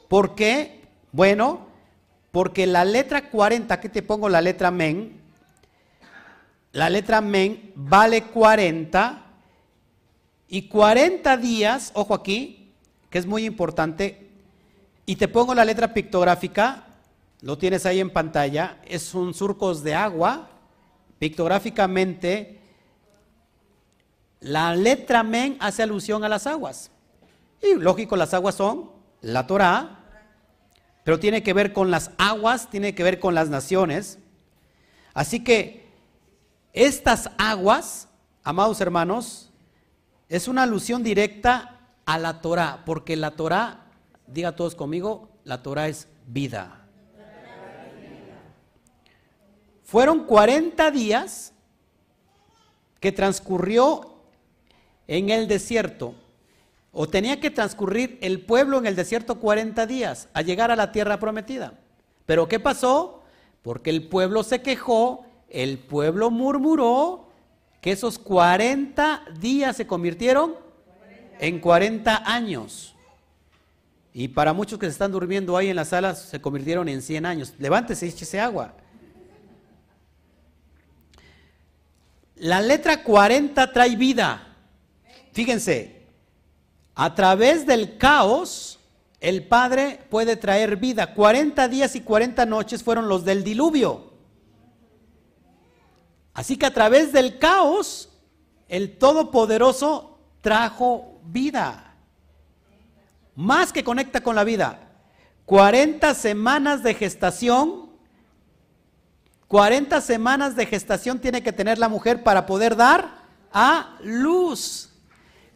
¿Por qué? Bueno, porque la letra 40, aquí te pongo la letra men, la letra men vale 40 y 40 días, ojo aquí, que es muy importante, y te pongo la letra pictográfica, lo tienes ahí en pantalla, es un surcos de agua, pictográficamente la letra men hace alusión a las aguas. Y lógico, las aguas son la Torah, pero tiene que ver con las aguas, tiene que ver con las naciones. Así que estas aguas, amados hermanos, es una alusión directa a la Torah, porque la Torah, diga todos conmigo, la Torah es vida. Fueron 40 días que transcurrió en el desierto, o tenía que transcurrir el pueblo en el desierto 40 días a llegar a la tierra prometida. Pero ¿qué pasó? Porque el pueblo se quejó, el pueblo murmuró, que esos 40 días se convirtieron en 40 años. Y para muchos que se están durmiendo ahí en las salas, se convirtieron en 100 años. Levántese échese agua. La letra 40 trae vida. fíjense, a través del caos, el Padre puede traer vida. 40 días y 40 noches fueron los del diluvio. Así que a través del caos, el Todopoderoso trajo vida. Más que conecta con la vida. 40 semanas de gestación. 40 semanas de gestación tiene que tener la mujer para poder dar a luz.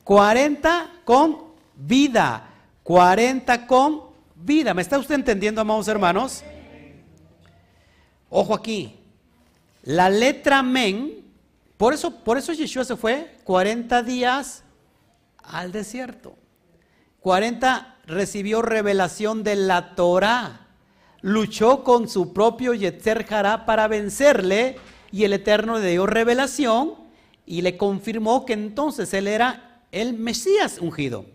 40 con vida. 40 con vida. ¿Me está usted entendiendo, amados hermanos? Ojo aquí. La letra men, por eso, por eso Yeshua se fue 40 días al desierto. 40 recibió revelación de la Torah. Luchó con su propio Yetzer Hará para vencerle y el Eterno le dio revelación y le confirmó que entonces él era el Mesías ungido.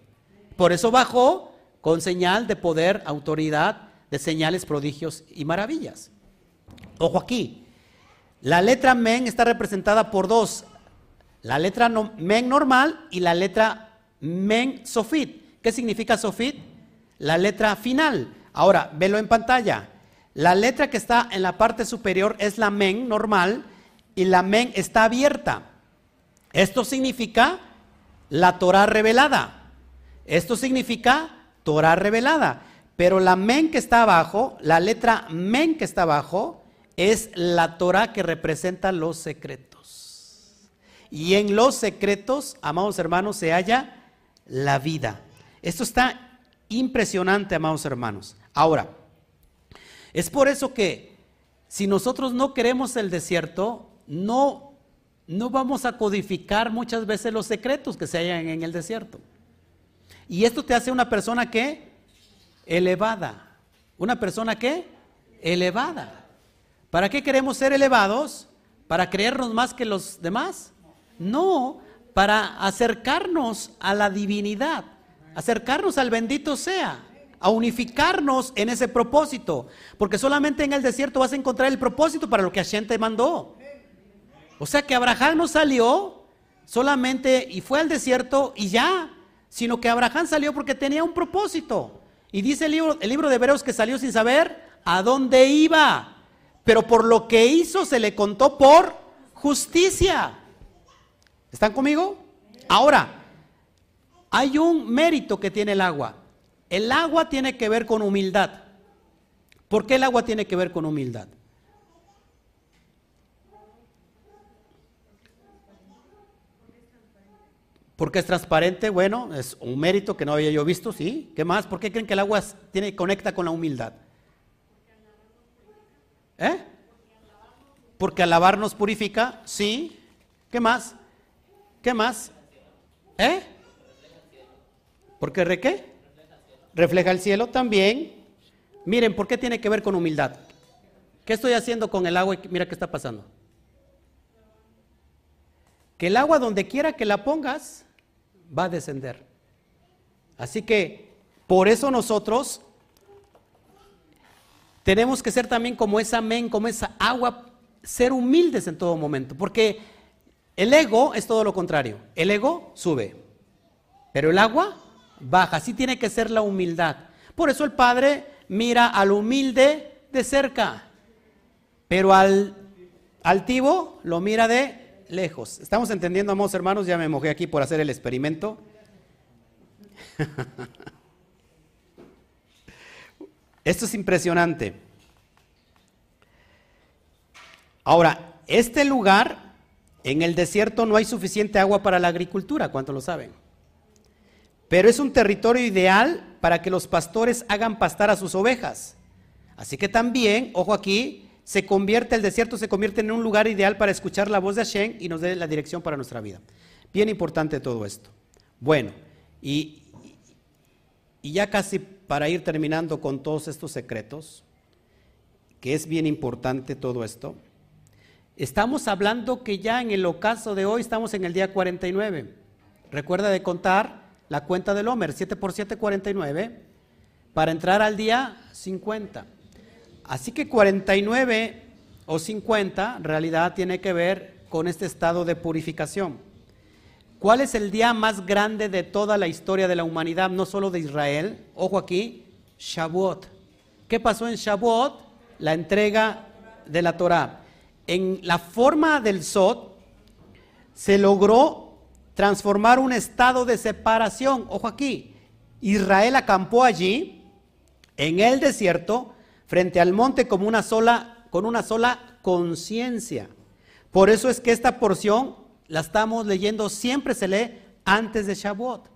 Por eso bajó con señal de poder, autoridad, de señales, prodigios y maravillas. Ojo aquí, la letra men está representada por dos. La letra men normal y la letra men sofit. ¿Qué significa sofit? La letra final. Ahora, velo en pantalla. La letra que está en la parte superior es la men normal y la men está abierta. Esto significa la Torah revelada. Esto significa Torah revelada. Pero la men que está abajo, la letra men que está abajo, es la Torah que representa los secretos. Y en los secretos, amados hermanos, se halla la vida. Esto está impresionante, amados hermanos. Ahora, es por eso que si nosotros no queremos el desierto, no, no vamos a codificar muchas veces los secretos que se hallan en el desierto. Y esto te hace una persona que elevada. Una persona que elevada. ¿Para qué queremos ser elevados? ¿Para creernos más que los demás? No, para acercarnos a la divinidad, acercarnos al bendito sea, a unificarnos en ese propósito, porque solamente en el desierto vas a encontrar el propósito para lo que Hashem te mandó. O sea que Abraham no salió solamente y fue al desierto y ya, sino que Abraham salió porque tenía un propósito. Y dice el libro, de Hebreos que salió sin saber a dónde iba pero por lo que hizo se le contó por justicia. ¿Están conmigo? Ahora, hay un mérito que tiene el agua. El agua tiene que ver con humildad. ¿Por qué el agua tiene que ver con humildad? Porque es transparente, bueno, es un mérito que no había yo visto, sí. ¿Qué más? ¿Por qué creen que el agua tiene, conecta con la humildad? ¿Eh? Porque alabar nos purifica, sí. ¿Qué más? ¿Qué más? ¿Eh? ¿Porque re qué? Refleja el cielo también. Miren, ¿por qué tiene que ver con humildad? ¿Qué estoy haciendo con el agua? Mira qué está pasando. Que el agua donde quiera que la pongas va a descender. Así que por eso nosotros tenemos que ser también como esa men, como esa agua, ser humildes en todo momento, porque el ego es todo lo contrario. El ego sube, pero el agua baja. Así tiene que ser la humildad. Por eso el Padre mira al humilde de cerca, pero al altivo lo mira de lejos. ¿Estamos entendiendo, amados hermanos? Ya me mojé aquí por hacer el experimento. Esto es impresionante. Ahora, este lugar, en el desierto no hay suficiente agua para la agricultura, ¿cuánto lo saben? Pero es un territorio ideal para que los pastores hagan pastar a sus ovejas. Así que también, ojo aquí, se convierte, el desierto se convierte en un lugar ideal para escuchar la voz de Hashem y nos dé la dirección para nuestra vida. Bien importante todo esto. Bueno, y, y ya casi para ir terminando con todos estos secretos, que es bien importante todo esto, estamos hablando que ya en el ocaso de hoy estamos en el día 49. Recuerda de contar la cuenta del Homer, 7 por 7, 49, para entrar al día 50. Así que 49 o 50 en realidad tiene que ver con este estado de purificación. ¿Cuál es el día más grande de toda la historia de la humanidad, no solo de Israel? Ojo aquí, Shavuot. ¿Qué pasó en Shavuot? La entrega de la Torah. En la forma del Sot se logró transformar un estado de separación. Ojo aquí, Israel acampó allí, en el desierto, frente al monte como una sola, con una sola conciencia. Por eso es que esta porción la estamos leyendo, siempre se lee antes de Shavuot.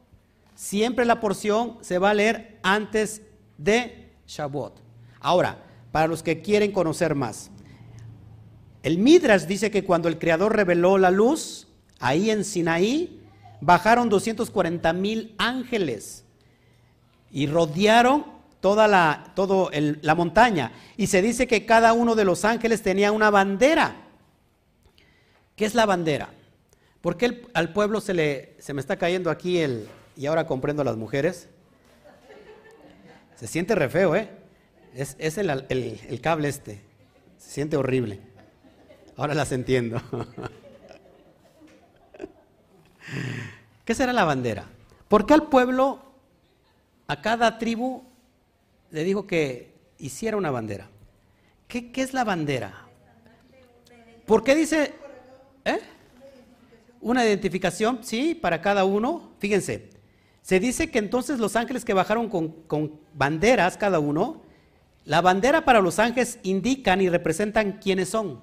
Siempre la porción se va a leer antes de Shavuot. Ahora, para los que quieren conocer más, el Midrash dice que cuando el Creador reveló la luz, ahí en Sinaí, bajaron 240 mil ángeles y rodearon toda la, todo la montaña. Y se dice que cada uno de los ángeles tenía una bandera. ¿Qué es la bandera? ¿Por qué al pueblo se le se me está cayendo aquí el y ahora comprendo a las mujeres? Se siente re feo, ¿eh? Es, el, el, cable este. Se siente horrible. Ahora las entiendo. ¿Qué será la bandera? ¿Por qué al pueblo, a cada tribu, le dijo que hiciera una bandera? ¿Qué, qué es la bandera? ¿Por qué dice... ¿Eh? Una identificación, sí, para cada uno. Fíjense, se dice que entonces los ángeles que bajaron con, banderas cada uno, la bandera para los ángeles indican y representan quiénes son.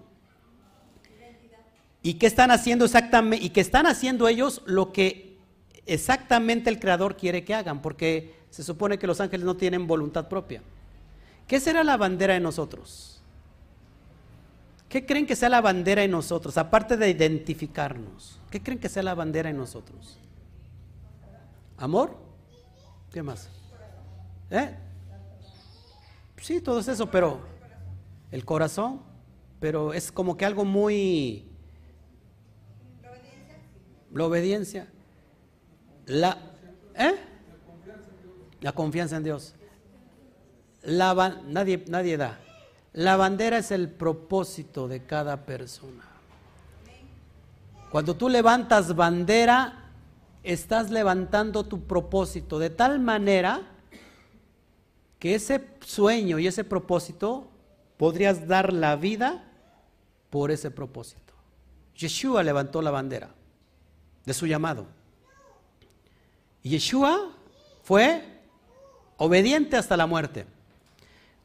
Y qué están haciendo exactamente, y que están haciendo ellos lo que exactamente el Creador quiere que hagan, porque se supone que los ángeles no tienen voluntad propia. ¿Qué será la bandera en nosotros? ¿Qué creen que sea la bandera en nosotros? Aparte de identificarnos, ¿qué creen que sea la bandera en nosotros? ¿Amor? ¿Qué más? ¿Eh? Sí, todo es eso, pero el corazón, pero es como que algo muy... La obediencia. La, ¿eh? La confianza en Dios. La, nadie, nadie da. La bandera es el propósito de cada persona. Cuando tú levantas bandera, estás levantando tu propósito de tal manera que ese sueño y ese propósito podrías dar la vida por ese propósito. Yeshua levantó la bandera de su llamado. Yeshua fue obediente hasta la muerte.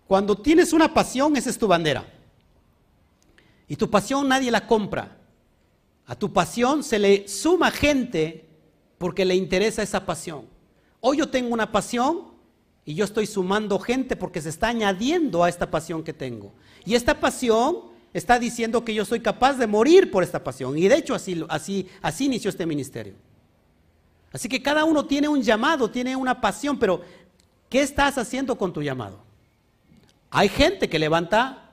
Cuando tienes una pasión, esa es tu bandera. Y tu pasión nadie la compra. A tu pasión se le suma gente porque le interesa esa pasión. Hoy yo tengo una pasión y yo estoy sumando gente porque se está añadiendo a esta pasión que tengo. Y esta pasión está diciendo que yo soy capaz de morir por esta pasión. Y de hecho así, así, así inició este ministerio. Así que cada uno tiene un llamado, tiene una pasión, pero ¿qué estás haciendo con tu llamado? Hay gente que levanta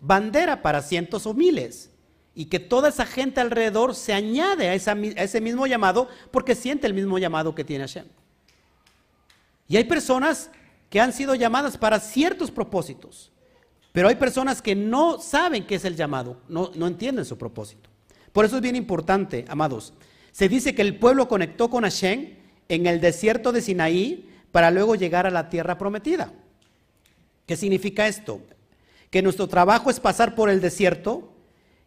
bandera para cientos o miles y que toda esa gente alrededor se añade a, ese mismo llamado porque siente el mismo llamado que tiene Hashem. Y hay personas que han sido llamadas para ciertos propósitos, pero hay personas que no saben qué es el llamado, no, no entienden su propósito. Por eso es bien importante, amados. Se dice que el pueblo conectó con Hashem en el desierto de Sinaí para luego llegar a la tierra prometida. ¿Qué significa esto? Que nuestro trabajo es pasar por el desierto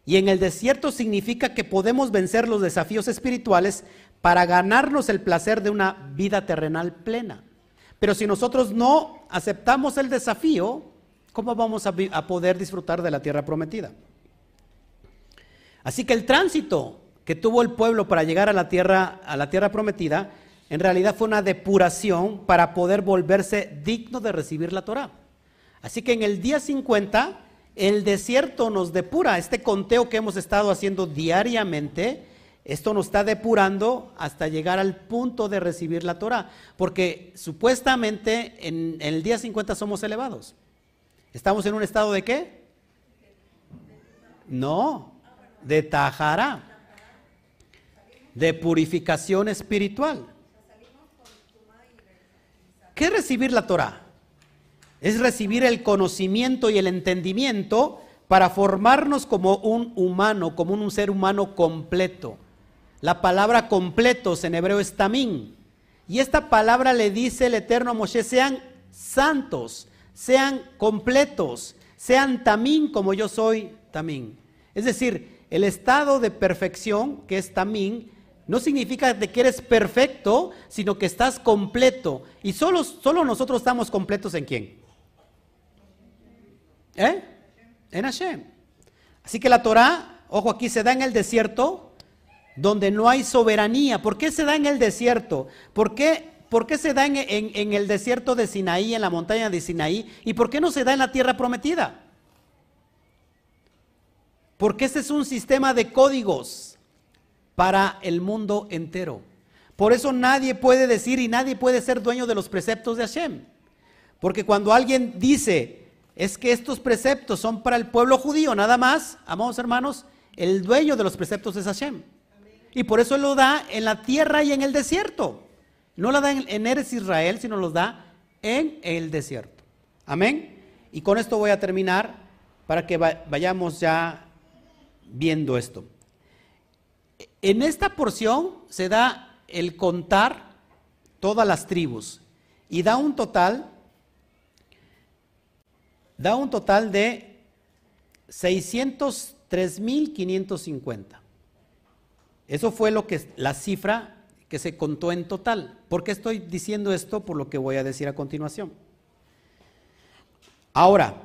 y en el desierto significa que podemos vencer los desafíos espirituales para ganarnos el placer de una vida terrenal plena. Pero si nosotros no aceptamos el desafío, ¿cómo vamos a, poder disfrutar de la tierra prometida? Así que el tránsito que tuvo el pueblo para llegar a la tierra, a la tierra prometida, en realidad fue una depuración para poder volverse digno de recibir la Torah. Así que en el día 50, el desierto nos depura. Este conteo que hemos estado haciendo diariamente, esto nos está depurando hasta llegar al punto de recibir la Torah. Porque supuestamente en, el día 50 somos elevados. ¿Estamos en un estado de qué? No, de tajara, de purificación espiritual. ¿Qué recibir la Torah? Es recibir el conocimiento y el entendimiento para formarnos como un humano, como un ser humano completo. La palabra completos en hebreo es tamín. Y esta palabra le dice el Eterno a Moshe, sean santos, sean completos, sean tamín como yo soy tamín. Es decir, el estado de perfección, que es tamín, no significa que eres perfecto, sino que estás completo. Y solo, solo nosotros estamos completos en quién? ¿Eh? En Hashem. Así que la Torah, ojo aquí, se da en el desierto donde no hay soberanía. ¿Por qué se da en el desierto? ¿Por qué, por qué se da en, el desierto de Sinaí, en la montaña de Sinaí? ¿Y por qué no se da en la tierra prometida? Porque ese es un sistema de códigos para el mundo entero. Por eso nadie puede decir y nadie puede ser dueño de los preceptos de Hashem. Porque cuando alguien dice, es que estos preceptos son para el pueblo judío, nada más, amados hermanos, el dueño de los preceptos es Hashem. Y por eso lo da en la tierra y en el desierto. No lo da en, Eres Israel, sino los da en el desierto. Amén. Y con esto voy a terminar para que vayamos ya viendo esto. En esta porción se da el contar todas las tribus y da un total da un total de 603.550. Eso fue lo que la cifra que se contó en total. ¿Por qué estoy diciendo esto? Por lo que voy a decir a continuación. Ahora,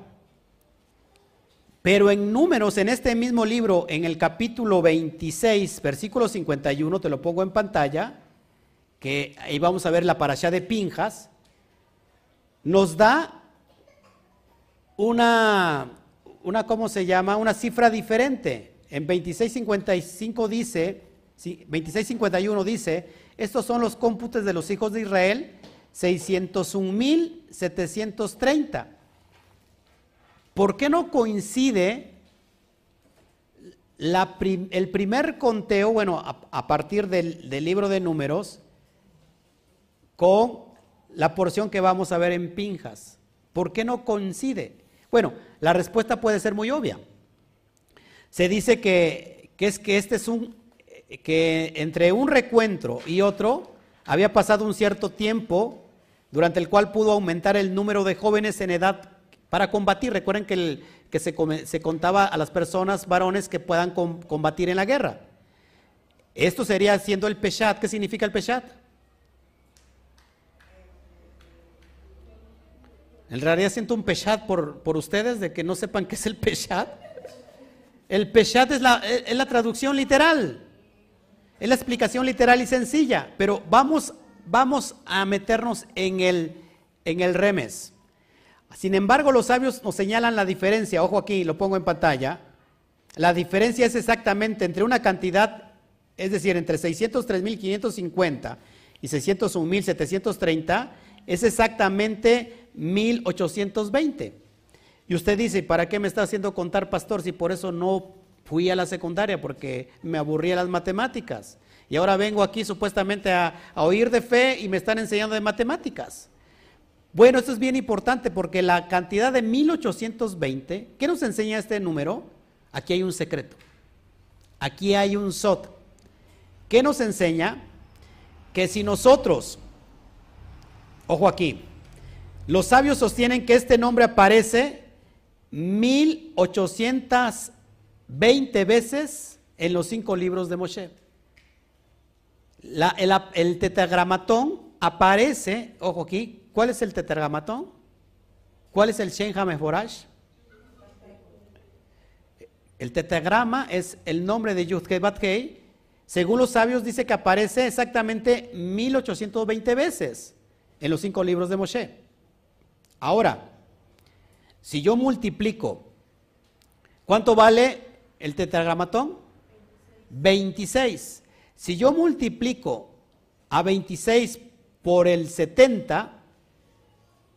pero en números, en este mismo libro, en el capítulo 26, versículo 51, te lo pongo en pantalla, que ahí vamos a ver la parasha de Pinjas, nos da una, una, ¿cómo se llama? Una cifra diferente. En 2655 dice, 2651 dice, estos son los cómputes de los hijos de Israel, 601.730. ¿Por qué no coincide el primer conteo, bueno, a, partir del, del, libro de números, con la porción que vamos a ver en Pinjas? ¿Por qué no coincide? Bueno, la respuesta puede ser muy obvia. Se dice que, es que este es un, que entre un recuentro y otro había pasado un cierto tiempo durante el cual pudo aumentar el número de jóvenes en edad para combatir. Recuerden que, que se, contaba a las personas varones que puedan combatir en la guerra. Esto sería siendo el Peshat. ¿Qué significa el Peshat? En realidad siento un peshat por, por ustedes de que no sepan qué es el peshat. El peshat es la, es la traducción literal. Es la explicación literal y sencilla. Pero vamos, vamos a meternos en el, en el remes. Sin embargo, los sabios nos señalan la diferencia. Ojo aquí, lo pongo en pantalla. La diferencia es exactamente entre una cantidad, es decir, entre 603.550 y 601.730, es exactamente 1820. Y usted dice, ¿para qué me está haciendo contar, pastor, si por eso no fui a la secundaria? Porque me aburría las matemáticas. Y ahora vengo aquí supuestamente a, oír de fe y me están enseñando de matemáticas. Bueno, esto es bien importante porque la cantidad de 1820, ¿qué nos enseña este número? Aquí hay un secreto. Aquí hay un SOT. ¿Qué nos enseña? Que si nosotros, ojo aquí, los sabios sostienen que este nombre aparece 1820 veces en los cinco libros de Moshe. el, tetragramatón aparece, ojo aquí, ¿cuál es el tetragramatón? ¿Cuál es el Shen HaMeforash? El tetragrama es el nombre de Yud Kei. Según los sabios dice que aparece exactamente 1820 veces en los cinco libros de Moshe. Ahora, si yo multiplico, ¿cuánto vale el tetragramatón? 26. Si yo multiplico a 26 por el 70,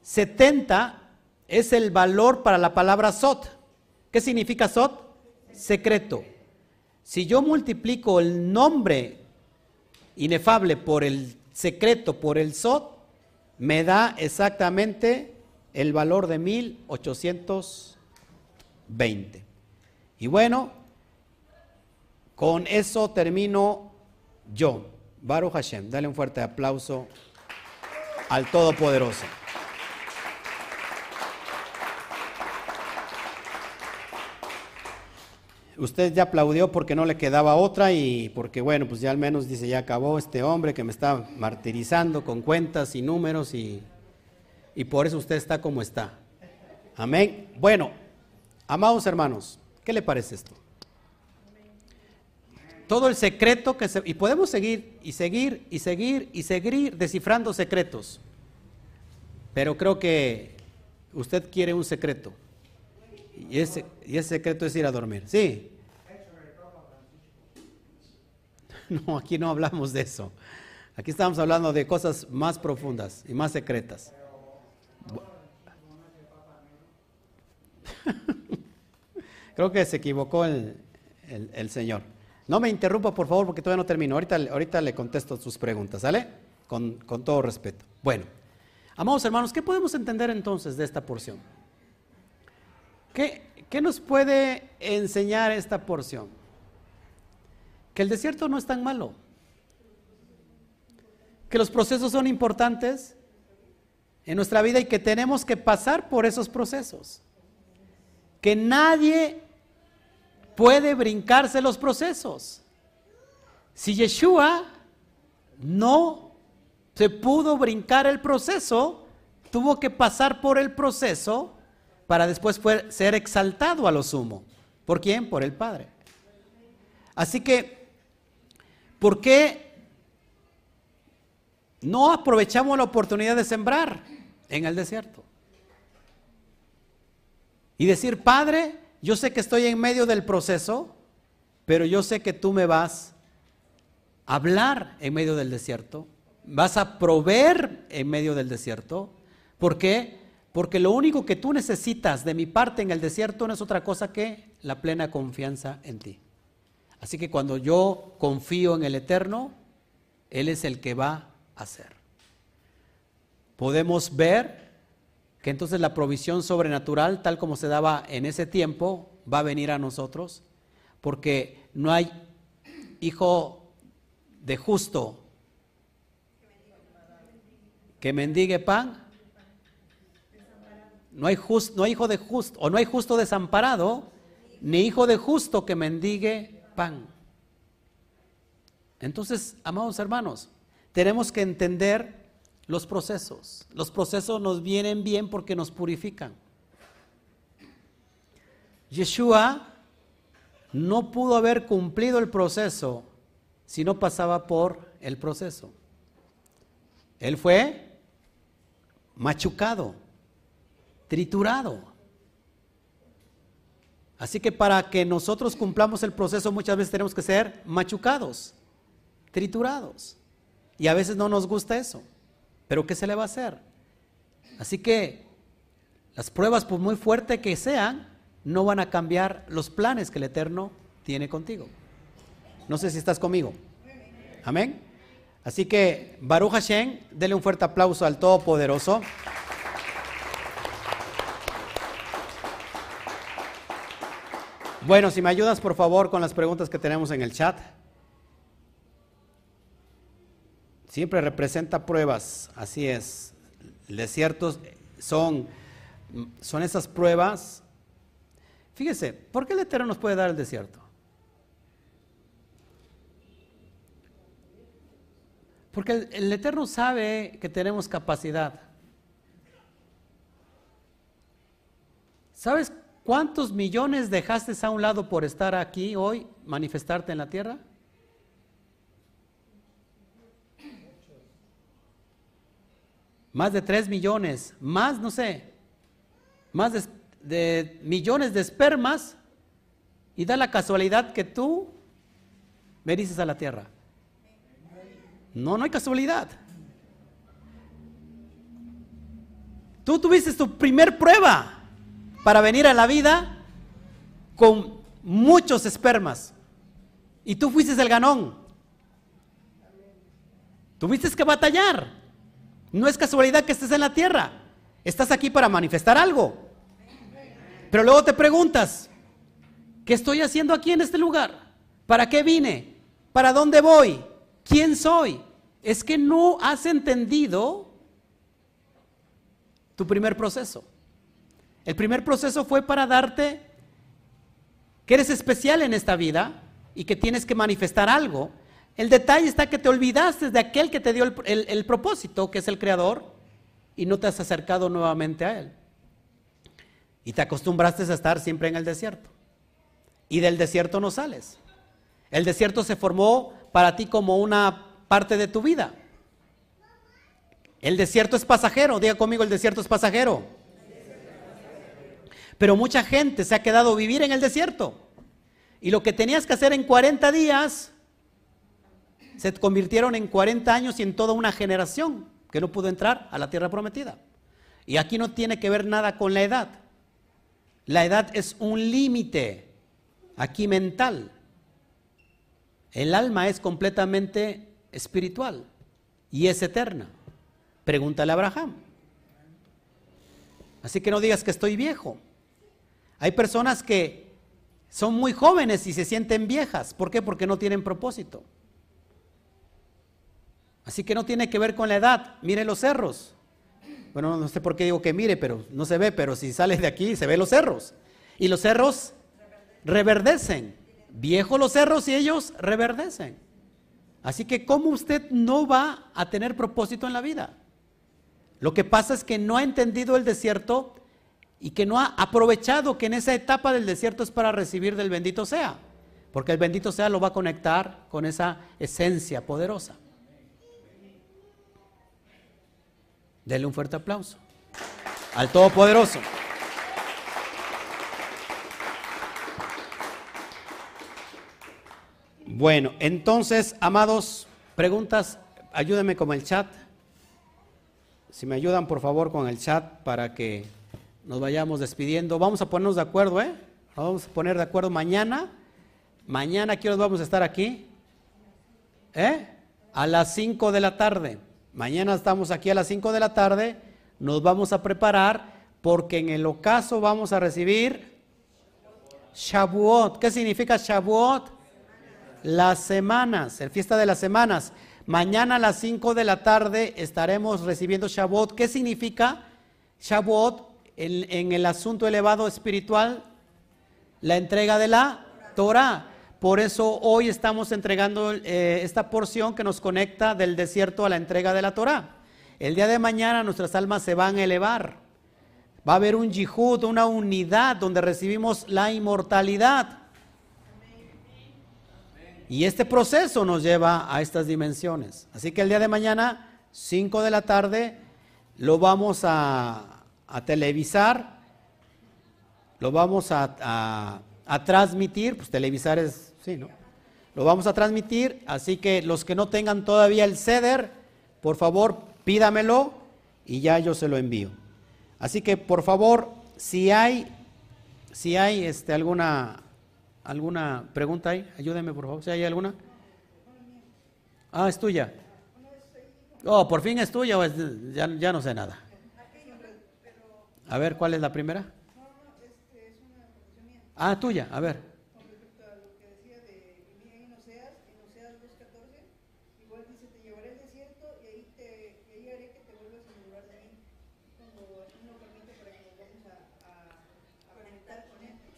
70 es el valor para la palabra sot. ¿Qué significa sot? Secreto. Si yo multiplico el nombre inefable por el secreto, por el sot, me da exactamente el valor de 1820. Y bueno, con eso termino yo, Baruch Hashem, dale un fuerte aplauso al Todopoderoso. Usted ya aplaudió porque no le quedaba otra y porque, bueno, pues ya al menos dice, ya acabó este hombre que me está martirizando con cuentas y números y, y por eso usted está como está. Amén. Bueno, amados hermanos, ¿qué le parece esto? Todo el secreto que se... Y podemos seguir y seguir y seguir y seguir descifrando secretos. Pero creo que usted quiere un secreto. Y ese, y ese secreto es ir a dormir. Sí. No, aquí no hablamos de eso. Aquí estamos hablando de cosas más profundas y más secretas. Creo que se equivocó el, Señor. No me interrumpa, por favor, porque todavía no termino. Ahorita, le contesto sus preguntas, ¿sale? Con, todo respeto. Bueno, amados hermanos, ¿qué podemos entender entonces de esta porción? ¿Qué, ¿Qué nos puede enseñar esta porción? Que el desierto no es tan malo. Que los procesos son importantes en nuestra vida y que tenemos que pasar por esos procesos. Que nadie puede brincarse los procesos. Si Yeshua no se pudo brincar el proceso, tuvo que pasar por el proceso para después ser exaltado a lo sumo. ¿Por quién? Por el Padre. Así que, ¿por qué no aprovechamos la oportunidad de sembrar en el desierto? Y decir, Padre, yo sé que estoy en medio del proceso, pero yo sé que tú me vas a hablar en medio del desierto, vas a proveer en medio del desierto. ¿Por qué? Porque lo único que tú necesitas de mi parte en el desierto no es otra cosa que la plena confianza en ti. Así que cuando yo confío en el Eterno, Él es el que va a hacer. Podemos ver que entonces la provisión sobrenatural, tal como se daba en ese tiempo, va a venir a nosotros, porque no hay hijo de justo que mendigue pan no hay, no hijo de justo, o no hay justo desamparado, ni hijo de justo que mendigue pan. Entonces, amados hermanos, tenemos que entender los procesos. Los procesos nos vienen bien porque nos purifican. Yeshua no pudo haber cumplido el proceso si no pasaba por el proceso. Él fue machucado triturado. Así que para que nosotros cumplamos el proceso muchas veces tenemos que ser machucados, triturados. Y a veces no nos gusta eso. Pero ¿qué se le va a hacer? Así que las pruebas, por muy fuertes que sean, no van a cambiar los planes que el Eterno tiene contigo. No sé si estás conmigo. Amén. Así que Baruch Hashem, dele un fuerte aplauso al Todopoderoso. Bueno, si me ayudas por favor con las preguntas que tenemos en el chat. Siempre representa pruebas, así es. Desiertos son, son esas pruebas. Fíjese, ¿por qué el Eterno nos puede dar el desierto? Porque el, el Eterno sabe que tenemos capacidad. ¿Sabes ¿Cuántos millones dejaste a un lado por estar aquí hoy, manifestarte en la tierra? Más de tres millones, más, no sé, más de, millones de espermas y da la casualidad que tú dices a la tierra. No, no hay casualidad. Tú tuviste tu primer prueba para venir a la vida con muchos espermas. Y tú fuiste el ganón. Tuviste que batallar. No es casualidad que estés en la tierra. Estás aquí para manifestar algo. Pero luego te preguntas, ¿qué estoy haciendo aquí en este lugar? ¿Para qué vine? ¿Para dónde voy? ¿quién soy? Es que no has entendido tu primer proceso. El primer proceso fue para darte que eres especial en esta vida y que tienes que manifestar algo. El detalle está que te olvidaste de aquel que te dio el, propósito, que es el Creador, y no te has acercado nuevamente a Él. Y te acostumbraste a estar siempre en el desierto. Y del desierto no sales. El desierto se formó para ti como una parte de tu vida. El desierto es pasajero, diga conmigo, el desierto es pasajero. Pero mucha gente se ha quedado a vivir en el desierto. Y lo que tenías que hacer en 40 días, se convirtieron en 40 años y en toda una generación que no pudo entrar a la tierra prometida. Y aquí no tiene que ver nada con la edad. La edad es un límite, aquí mental. El alma es completamente espiritual y es eterna. Pregúntale a Abraham. Así que no digas que estoy viejo. Hay personas que son muy jóvenes y se sienten viejas. ¿Por qué? Porque no tienen propósito. Así que no tiene que ver con la edad. Mire los cerros. Bueno, no sé por qué digo que mire, pero no se ve, pero si sales de aquí se ve los cerros. Y los cerros reverdecen. Viejos los cerros y ellos reverdecen. Así que ¿cómo usted no va a tener propósito en la vida? Lo que pasa es que no ha entendido el desierto y que no ha aprovechado que en esa etapa del desierto es para recibir del bendito sea, porque el bendito sea lo va a conectar con esa esencia poderosa. Denle un fuerte aplauso al Todopoderoso. Bueno, entonces, amados, preguntas, ayúdenme con el chat. Si me ayudan, por favor, con el chat para que nos vayamos despidiendo. Vamos a ponernos de acuerdo, ¿eh? vamos a poner de acuerdo mañana. Mañana, ¿qué vamos a estar aquí? ¿Eh? A las 5 de la tarde. Mañana estamos aquí a las 5 de la tarde. Nos vamos a preparar porque en el ocaso vamos a recibir Shavuot. ¿Qué significa Shavuot? Las semanas, el fiesta de las semanas. Mañana a las 5 de la tarde estaremos recibiendo Shavuot. ¿Qué significa Shavuot en, el asunto elevado espiritual? La entrega de la Torah. Por eso hoy estamos entregando eh, esta porción que nos conecta del desierto a la entrega de la Torah. El día de mañana nuestras almas se van a elevar. Va a haber un yihud, una unidad donde recibimos la inmortalidad. Y este proceso nos lleva a estas dimensiones. Así que el día de mañana, 5 de la tarde, lo vamos a, televisar, lo vamos a, transmitir, pues televisar es, sí, ¿no? Lo vamos a transmitir, así que los que no tengan todavía el CEDER, por favor, pídamelo y ya yo se lo envío. Así que, por favor, si hay, si hay este, alguna ¿Alguna pregunta ahí? Ayúdeme, por favor. Si hay alguna. Ah, es tuya. Oh, por fin es tuya o ya, ya no sé nada. A ver, ¿cuál es la primera? Ah, tuya, a ver.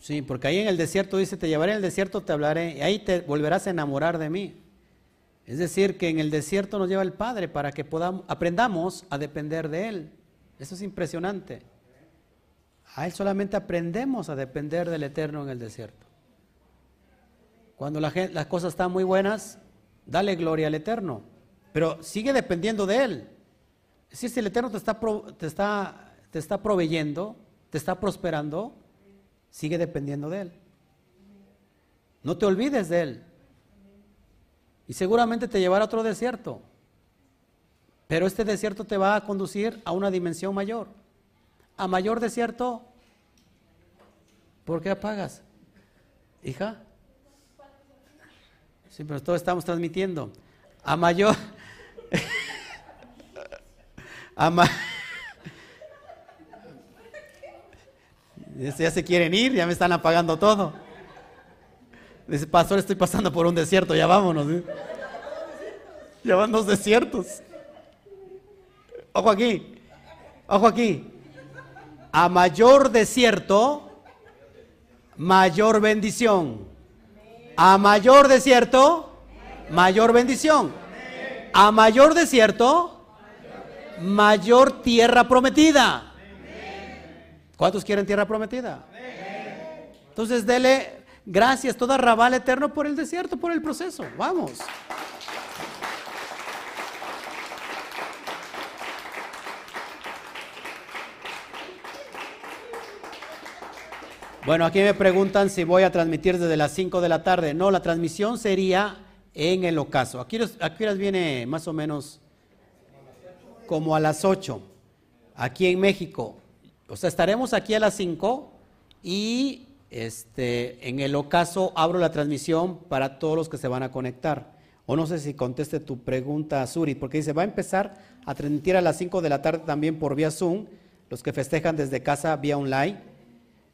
Sí, porque ahí en el desierto dice, te llevaré el desierto, te hablaré, y ahí te volverás a enamorar de mí. Es decir, que en el desierto nos lleva el Padre para que podamos, aprendamos a depender de Él. Eso es impresionante. A Él solamente aprendemos a depender del Eterno en el desierto. Cuando la las cosas están muy buenas, dale gloria al Eterno, pero sigue dependiendo de Él. Si el Eterno te está, te está, te está proveyendo, te está prosperando, Sigue dependiendo de Él. No te olvides de Él. Y seguramente te llevará a otro desierto. Pero este desierto te va a conducir a una dimensión mayor. A mayor desierto, ¿por qué apagas? Hija. Sí, pero todos estamos transmitiendo. A mayor. a mayor. Ya se quieren ir, ya me están apagando todo. Dice, pastor, estoy pasando por un desierto, ya vámonos. Ya van dos desiertos. Ojo aquí. Ojo aquí. A mayor desierto, mayor bendición. A mayor desierto, mayor bendición. A mayor desierto, mayor tierra prometida. ¿Cuántos quieren tierra prometida? Entonces dele gracias, toda rabal eterno por el desierto, por el proceso. Vamos. Bueno, aquí me preguntan si voy a transmitir desde las 5 de la tarde. No, la transmisión sería en el ocaso. Aquí, aquí viene más o menos como a las 8, aquí en México. O sea, estaremos aquí a las 5 y este, en el ocaso abro la transmisión para todos los que se van a conectar. O no sé si conteste tu pregunta, Suri, porque dice, va a empezar a transmitir a las 5 de la tarde también por vía Zoom, los que festejan desde casa vía online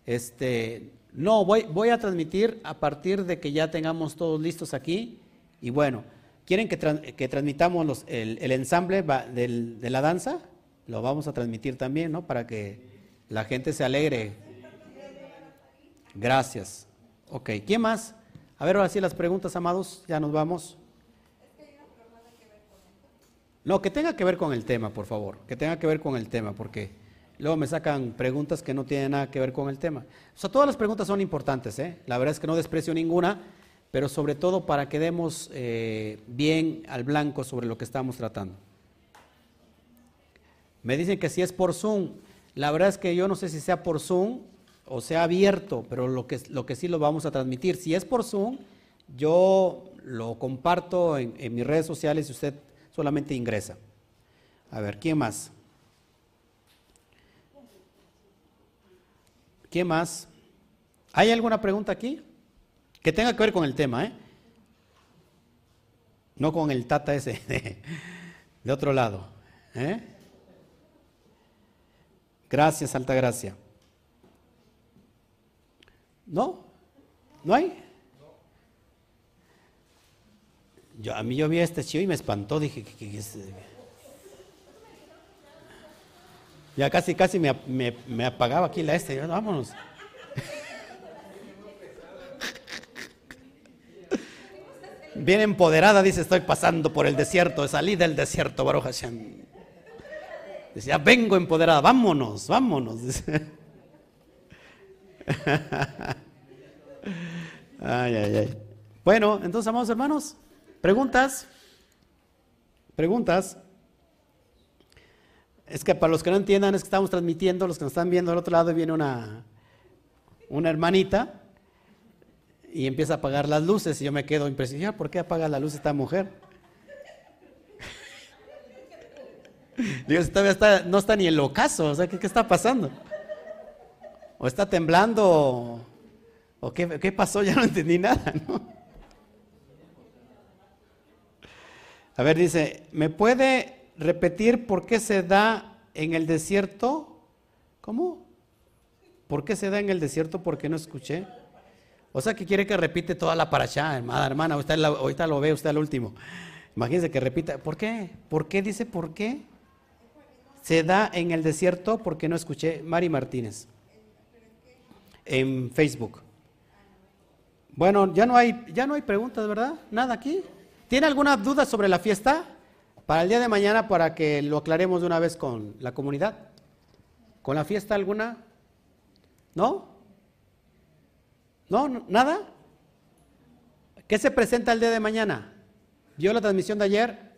este, no, voy, voy a transmitir a partir de que ya tengamos todos listos aquí. Y bueno, ¿quieren que, transmitamos el, ensamble de la danza? Lo vamos a transmitir también, ¿no? Para que la gente se alegre. Gracias. Ok, ¿quién más? A ver, ahora sí las preguntas, amados, ya nos vamos. No, que tenga que ver con el tema, por favor, que tenga que ver con el tema, porque... Luego me sacan preguntas que no tienen nada que ver con el tema. O sea, todas las preguntas son importantes, ¿eh? La verdad es que no desprecio ninguna, pero sobre todo para que demos eh, bien al blanco sobre lo que estamos tratando. Me dicen que si es por Zoom, la verdad es que yo no sé si sea por Zoom o sea abierto, pero lo que, lo que sí lo vamos a transmitir. Si es por Zoom, yo lo comparto en, en mis redes sociales y usted solamente ingresa. A ver, ¿quién más? ¿Qué más? ¿Hay alguna pregunta aquí? Que tenga que ver con el tema, ¿eh? No con el tata ese de, otro lado. ¿eh? Gracias, Alta Gracia. ¿No? ¿No hay? Yo, a mí yo vi a este chivo y me espantó, dije, que Ya casi, casi me, apagaba aquí la este. vámonos. Bien empoderada, dice, estoy pasando por el desierto, salí del desierto, Baruch Hashem. Decía, vengo empoderada, vámonos, vámonos. Ay, ay, ay. Bueno, entonces, amados hermanos, preguntas. Preguntas. Es que para los que no entiendan, es que estamos transmitiendo, los que nos están viendo al otro lado, viene una, una hermanita y empieza a apagar las luces y yo me quedo impresionado. ¿Por qué apaga la luz esta mujer? Digo, todavía no está ni el ocaso, o sea, ¿qué, está pasando? ¿O está temblando? ¿O qué, qué, pasó? Ya no entendí nada, ¿no? A ver, dice, ¿me puede repetir por qué se da en el desierto. ¿Cómo? ¿Por qué se da en el desierto? Porque no escuché. O sea que quiere que repite toda la paracha, hermana, hermana, ahorita, lo ve usted al último. Imagínense que repita. ¿Por qué? ¿Por qué dice por qué? Se da en el desierto porque no escuché. Mari Martínez. En Facebook. Bueno, ya no hay, ya no hay preguntas, ¿verdad? Nada aquí. ¿Tiene alguna duda sobre la fiesta? Para el día de mañana para que lo aclaremos de una vez con la comunidad. ¿Con la fiesta alguna? ¿No? ¿No? ¿Nada? ¿Qué se presenta el día de mañana? ¿Vio la transmisión de ayer?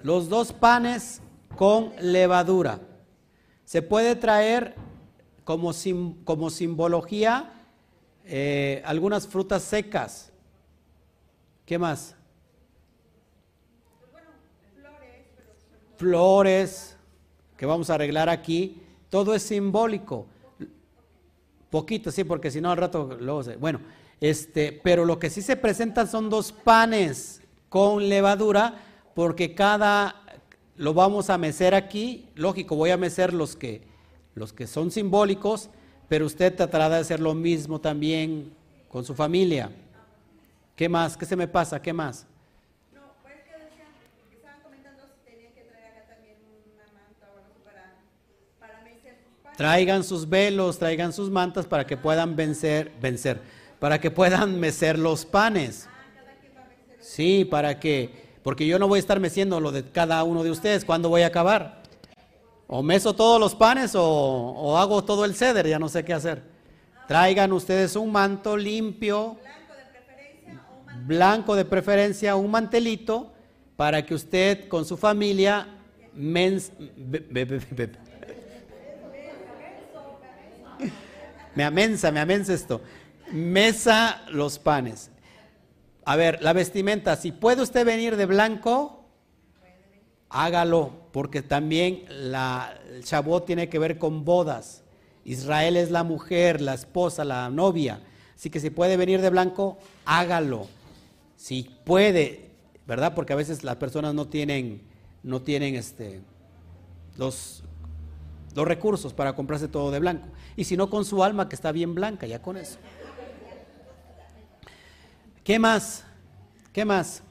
Los dos panes con levadura. Se puede traer como, como simbología eh, algunas frutas secas. ¿Qué más? Flores que vamos a arreglar aquí, todo es simbólico. Poquito, sí, porque si no al rato luego se, bueno, este, pero lo que sí se presentan son dos panes con levadura, porque cada lo vamos a mecer aquí, lógico, voy a mecer los que los que son simbólicos, pero usted tratará de hacer lo mismo también con su familia. ¿Qué más? ¿Qué se me pasa? ¿Qué más? Traigan sus velos, traigan sus mantas para que puedan vencer, vencer, para que puedan mecer los panes. Sí, para que, porque yo no voy a estar meciendo lo de cada uno de ustedes. ¿Cuándo voy a acabar? O meso todos los panes o, o hago todo el ceder, ya no sé qué hacer. Traigan ustedes un manto limpio, blanco de preferencia, un mantelito, para que usted con su familia mens, me amensa, me amensa esto. Mesa los panes. A ver, la vestimenta, si puede usted venir de blanco, hágalo, porque también la, el Shavuot tiene que ver con bodas. Israel es la mujer, la esposa, la novia. Así que si puede venir de blanco, hágalo. Si puede, ¿verdad? Porque a veces las personas no tienen, no tienen este, los, los recursos para comprarse todo de blanco. Y si no, con su alma que está bien blanca, ya con eso. ¿Qué más? ¿Qué más?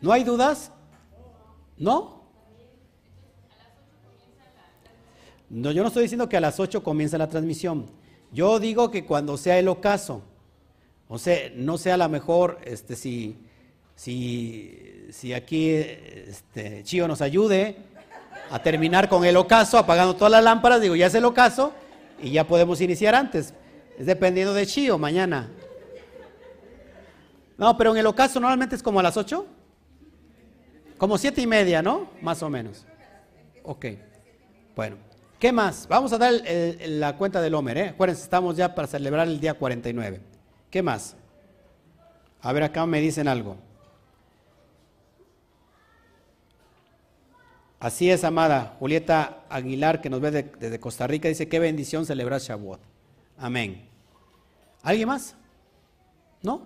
¿No hay dudas? ¿No? No, yo no estoy diciendo que a las 8 comienza la transmisión. Yo digo que cuando sea el ocaso, o sea, no sea la mejor, este, si, si, si aquí este, Chío nos ayude a terminar con el ocaso, apagando todas las lámparas, digo, ya es el ocaso y ya podemos iniciar antes. Es dependiendo de Chío mañana. No, pero en el ocaso normalmente es como a las 8. Como siete y media, ¿no? Más o menos. Ok. Bueno. ¿Qué más? Vamos a dar la cuenta del Homer, ¿eh? Acuérdense, estamos ya para celebrar el día 49. ¿Qué más? A ver, acá me dicen algo. Así es, amada. Julieta Aguilar, que nos ve desde Costa Rica, dice, qué bendición celebrar Shavuot. Amén. ¿Alguien más? ¿No?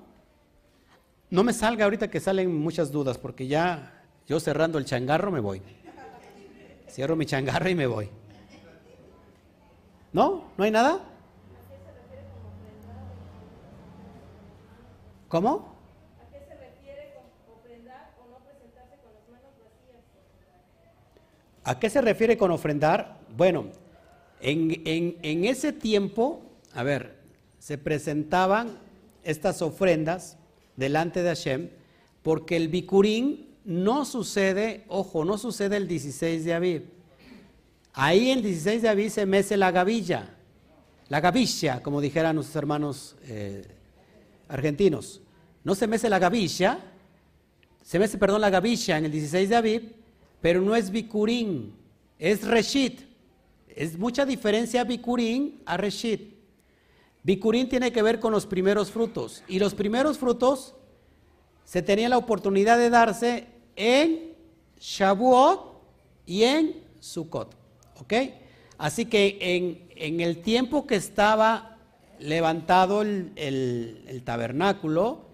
No me salga ahorita que salen muchas dudas, porque ya yo cerrando el changarro me voy. Cierro mi changarro y me voy. ¿No? ¿No hay nada? ¿Cómo? ¿A qué se refiere con ofrendar o no presentarse con las manos vacías? ¿A qué se refiere con ofrendar? Bueno, en, ese tiempo, a ver, se presentaban estas ofrendas delante de Hashem porque el Bikurín no sucede, ojo, no sucede el 16 de Aviv. Ahí el 16 de abril se mece la gavilla, la gavilla, como dijeran nuestros hermanos eh, argentinos. No se mece la gavilla, se mece, perdón, la gavilla en el 16 de abril, pero no es bicurín, es reshit. Es mucha diferencia bicurín a reshit. Bicurín tiene que ver con los primeros frutos y los primeros frutos se tenía la oportunidad de darse en Shavuot y en Sukkot. ¿Ok? Así que en, el tiempo que estaba levantado el, tabernáculo,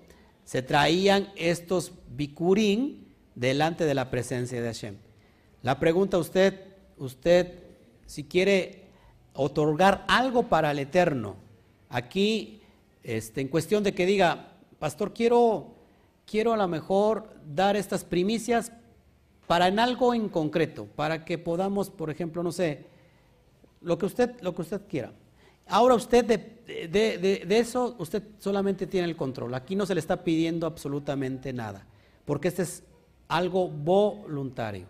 se traían estos bikurín delante de la presencia de Hashem. La pregunta a usted, usted si quiere otorgar algo para el eterno, aquí este, en cuestión de que diga, pastor, quiero, quiero a lo mejor dar estas primicias para en algo en concreto, para que podamos, por ejemplo, no sé, lo que usted, lo que usted quiera. Ahora usted de, de, eso, usted solamente tiene el control. Aquí no se le está pidiendo absolutamente nada, porque este es algo voluntario.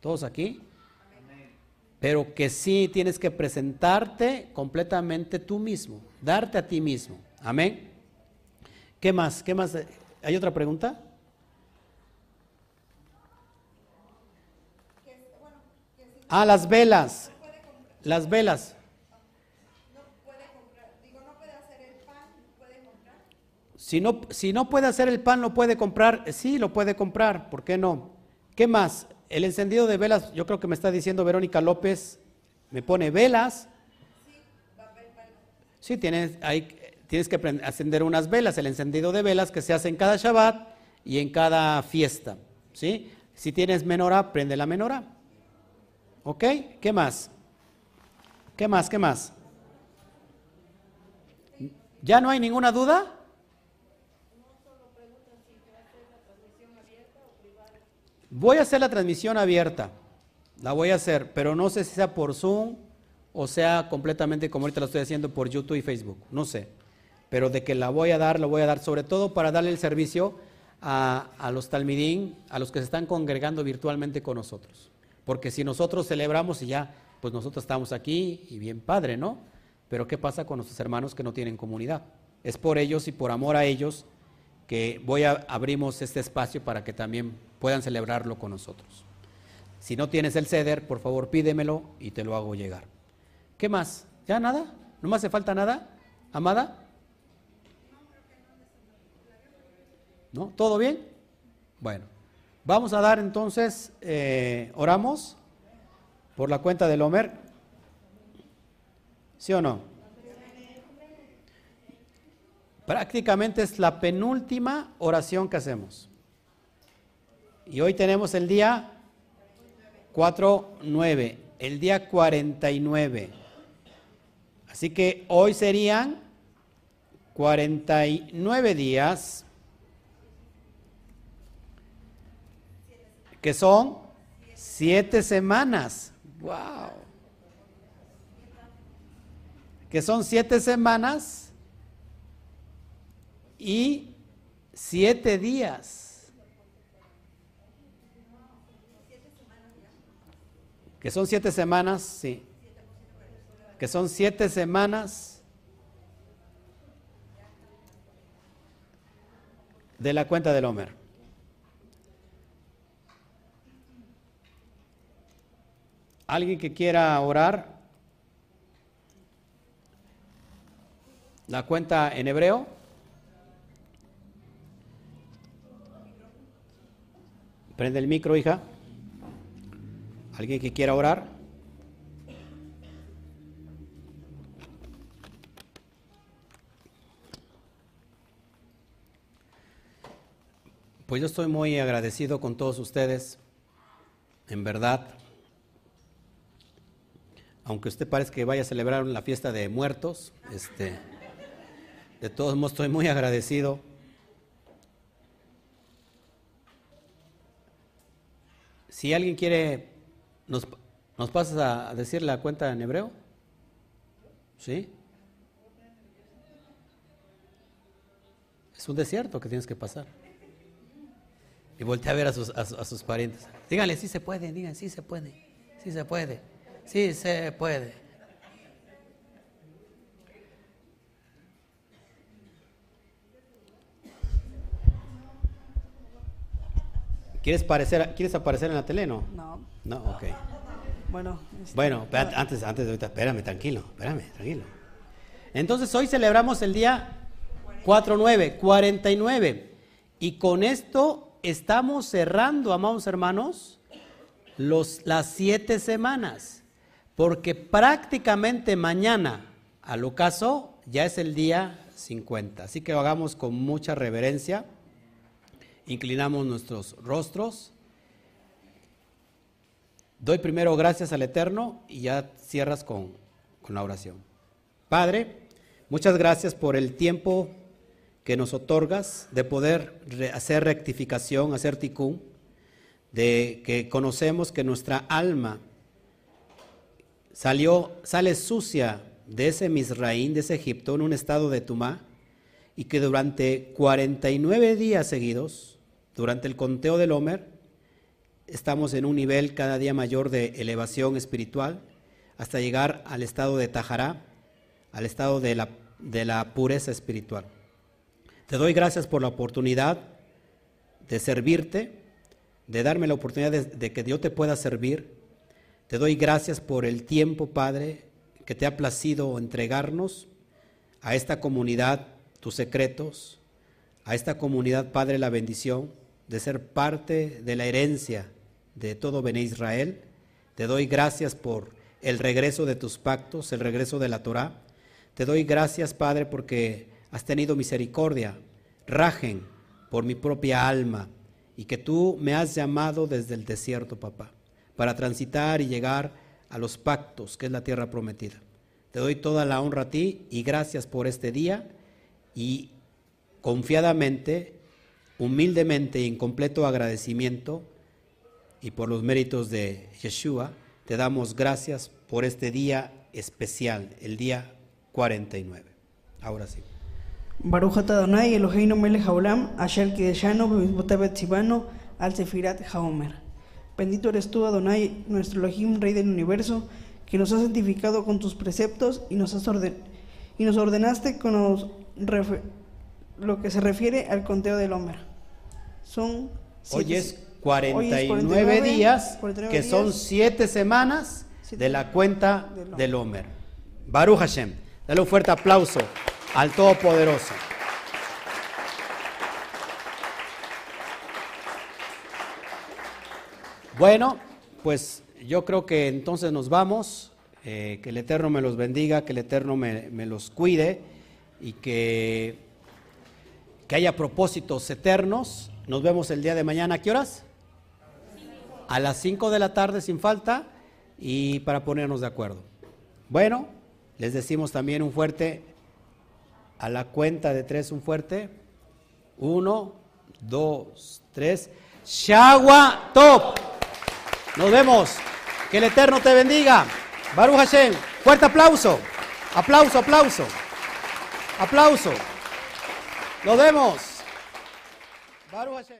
¿Todos aquí? Pero que sí tienes que presentarte completamente tú mismo, darte a ti mismo. Amén. ¿Qué más? ¿Qué más? ¿Hay otra pregunta? Ah, las velas. Las velas. Si no, si no puede hacer el pan, ¿lo puede comprar? Sí, lo puede comprar. ¿Por qué no? ¿Qué más? El encendido de velas, yo creo que me está diciendo Verónica López, me pone velas. Sí, tienes, hay, tienes que encender unas velas, el encendido de velas que se hace en cada Shabbat y en cada fiesta. ¿sí? Si tienes menora, prende la menora. ¿Ok? ¿Qué más? ¿Qué más? ¿Qué más? ¿Ya no hay ninguna duda? Voy a hacer la transmisión abierta, la voy a hacer, pero no sé si sea por Zoom o sea completamente como ahorita lo estoy haciendo por YouTube y Facebook, no sé. Pero de que la voy a dar, lo voy a dar sobre todo para darle el servicio a, a los talmidín, a los que se están congregando virtualmente con nosotros. Porque si nosotros celebramos y ya, pues nosotros estamos aquí y bien padre, ¿no? Pero ¿qué pasa con nuestros hermanos que no tienen comunidad? Es por ellos y por amor a ellos que voy a abrimos este espacio para que también puedan celebrarlo con nosotros. Si no tienes el ceder, por favor pídemelo y te lo hago llegar. ¿Qué más? ¿Ya nada? ¿No me hace falta nada? ¿Amada? ¿No? ¿Todo bien? Bueno, vamos a dar entonces, eh, oramos por la cuenta del Homer. ¿Sí o no? Prácticamente es la penúltima oración que hacemos. Y hoy tenemos el día 4-9, el día 49. Así que hoy serían 49 días, que son 7 semanas. ¡Wow! Que son 7 semanas y 7 días. Que son siete semanas, sí. Que son siete semanas de la cuenta del Homer. ¿Alguien que quiera orar? La cuenta en hebreo. Prende el micro, hija. ¿Alguien que quiera orar? Pues yo estoy muy agradecido con todos ustedes, en verdad. Aunque usted parezca que vaya a celebrar la fiesta de muertos, este, de todos modos estoy muy agradecido. Si alguien quiere ¿Nos, ¿Nos pasas a decir la cuenta en hebreo? ¿Sí? Es un desierto que tienes que pasar. Y voltea a ver a sus, a, sus parientes. Díganle, sí se puede, digan, sí se puede, sí se puede, sí se puede. ¿Quieres, parecer, ¿Quieres aparecer en la tele, no? No. No, ok. Bueno, este, bueno antes, antes de ahorita, espérame, tranquilo, espérame, tranquilo. Entonces hoy celebramos el día 4-9, 49. Y con esto estamos cerrando, amados hermanos, los, las siete semanas. Porque prácticamente mañana, al ocaso, ya es el día 50. Así que lo hagamos con mucha reverencia. Inclinamos nuestros rostros. Doy primero gracias al Eterno y ya cierras con, la oración. Padre, muchas gracias por el tiempo que nos otorgas de poder hacer rectificación, hacer ticún, de que conocemos que nuestra alma salió, sale sucia de ese Misraín, de ese Egipto, en un estado de tumá, y que durante 49 días seguidos durante el conteo del Homer estamos en un nivel cada día mayor de elevación espiritual hasta llegar al estado de Tajará, al estado de la, pureza espiritual. Te doy gracias por la oportunidad de servirte, de darme la oportunidad de que Dios te pueda servir. Te doy gracias por el tiempo, Padre, que te ha placido entregarnos a esta comunidad tus secretos, a esta comunidad, Padre, la bendición de ser parte de la herencia de todo Bené Israel. Te doy gracias por el regreso de tus pactos, el regreso de la Torah. Te doy gracias, Padre, porque has tenido misericordia, rajen por mi propia alma y que tú me has llamado desde el desierto, papá, para transitar y llegar a los pactos, que es la tierra prometida. Te doy toda la honra a ti y gracias por este día y confiadamente humildemente y en completo agradecimiento, y por los méritos de Yeshua, te damos gracias por este día especial, el día 49. Ahora sí. Baruch atah Adonai Eloheinu melech haolam, asher kideshanu b'mitzvotav etzivanu al sefirat haomer. Bendito eres tú, Adonai, nuestro Elohim, Rey del universo, que nos has santificado con tus preceptos y nos, has orden- y nos ordenaste con lo que se refiere al conteo del Homer. Son Hoy es hoy 49, 49 días, 49 que son días. siete semanas Siete de la cuenta del Homer. del Homer. Baruch Hashem. Dale un fuerte aplauso al Todopoderoso. Bueno, pues yo creo que entonces nos vamos. Eh, que el Eterno me los bendiga, que el Eterno me, me los cuide y que, que haya propósitos eternos. Nos vemos el día de mañana. ¿A qué horas? A las 5 de la tarde sin falta y para ponernos de acuerdo. Bueno, les decimos también un fuerte, a la cuenta de tres un fuerte. Uno, dos, tres. Shagua Top. Nos vemos. Que el Eterno te bendiga. Baruch Hashem. Fuerte aplauso. Aplauso, aplauso. Aplauso. Nos vemos. Baruch Hashem.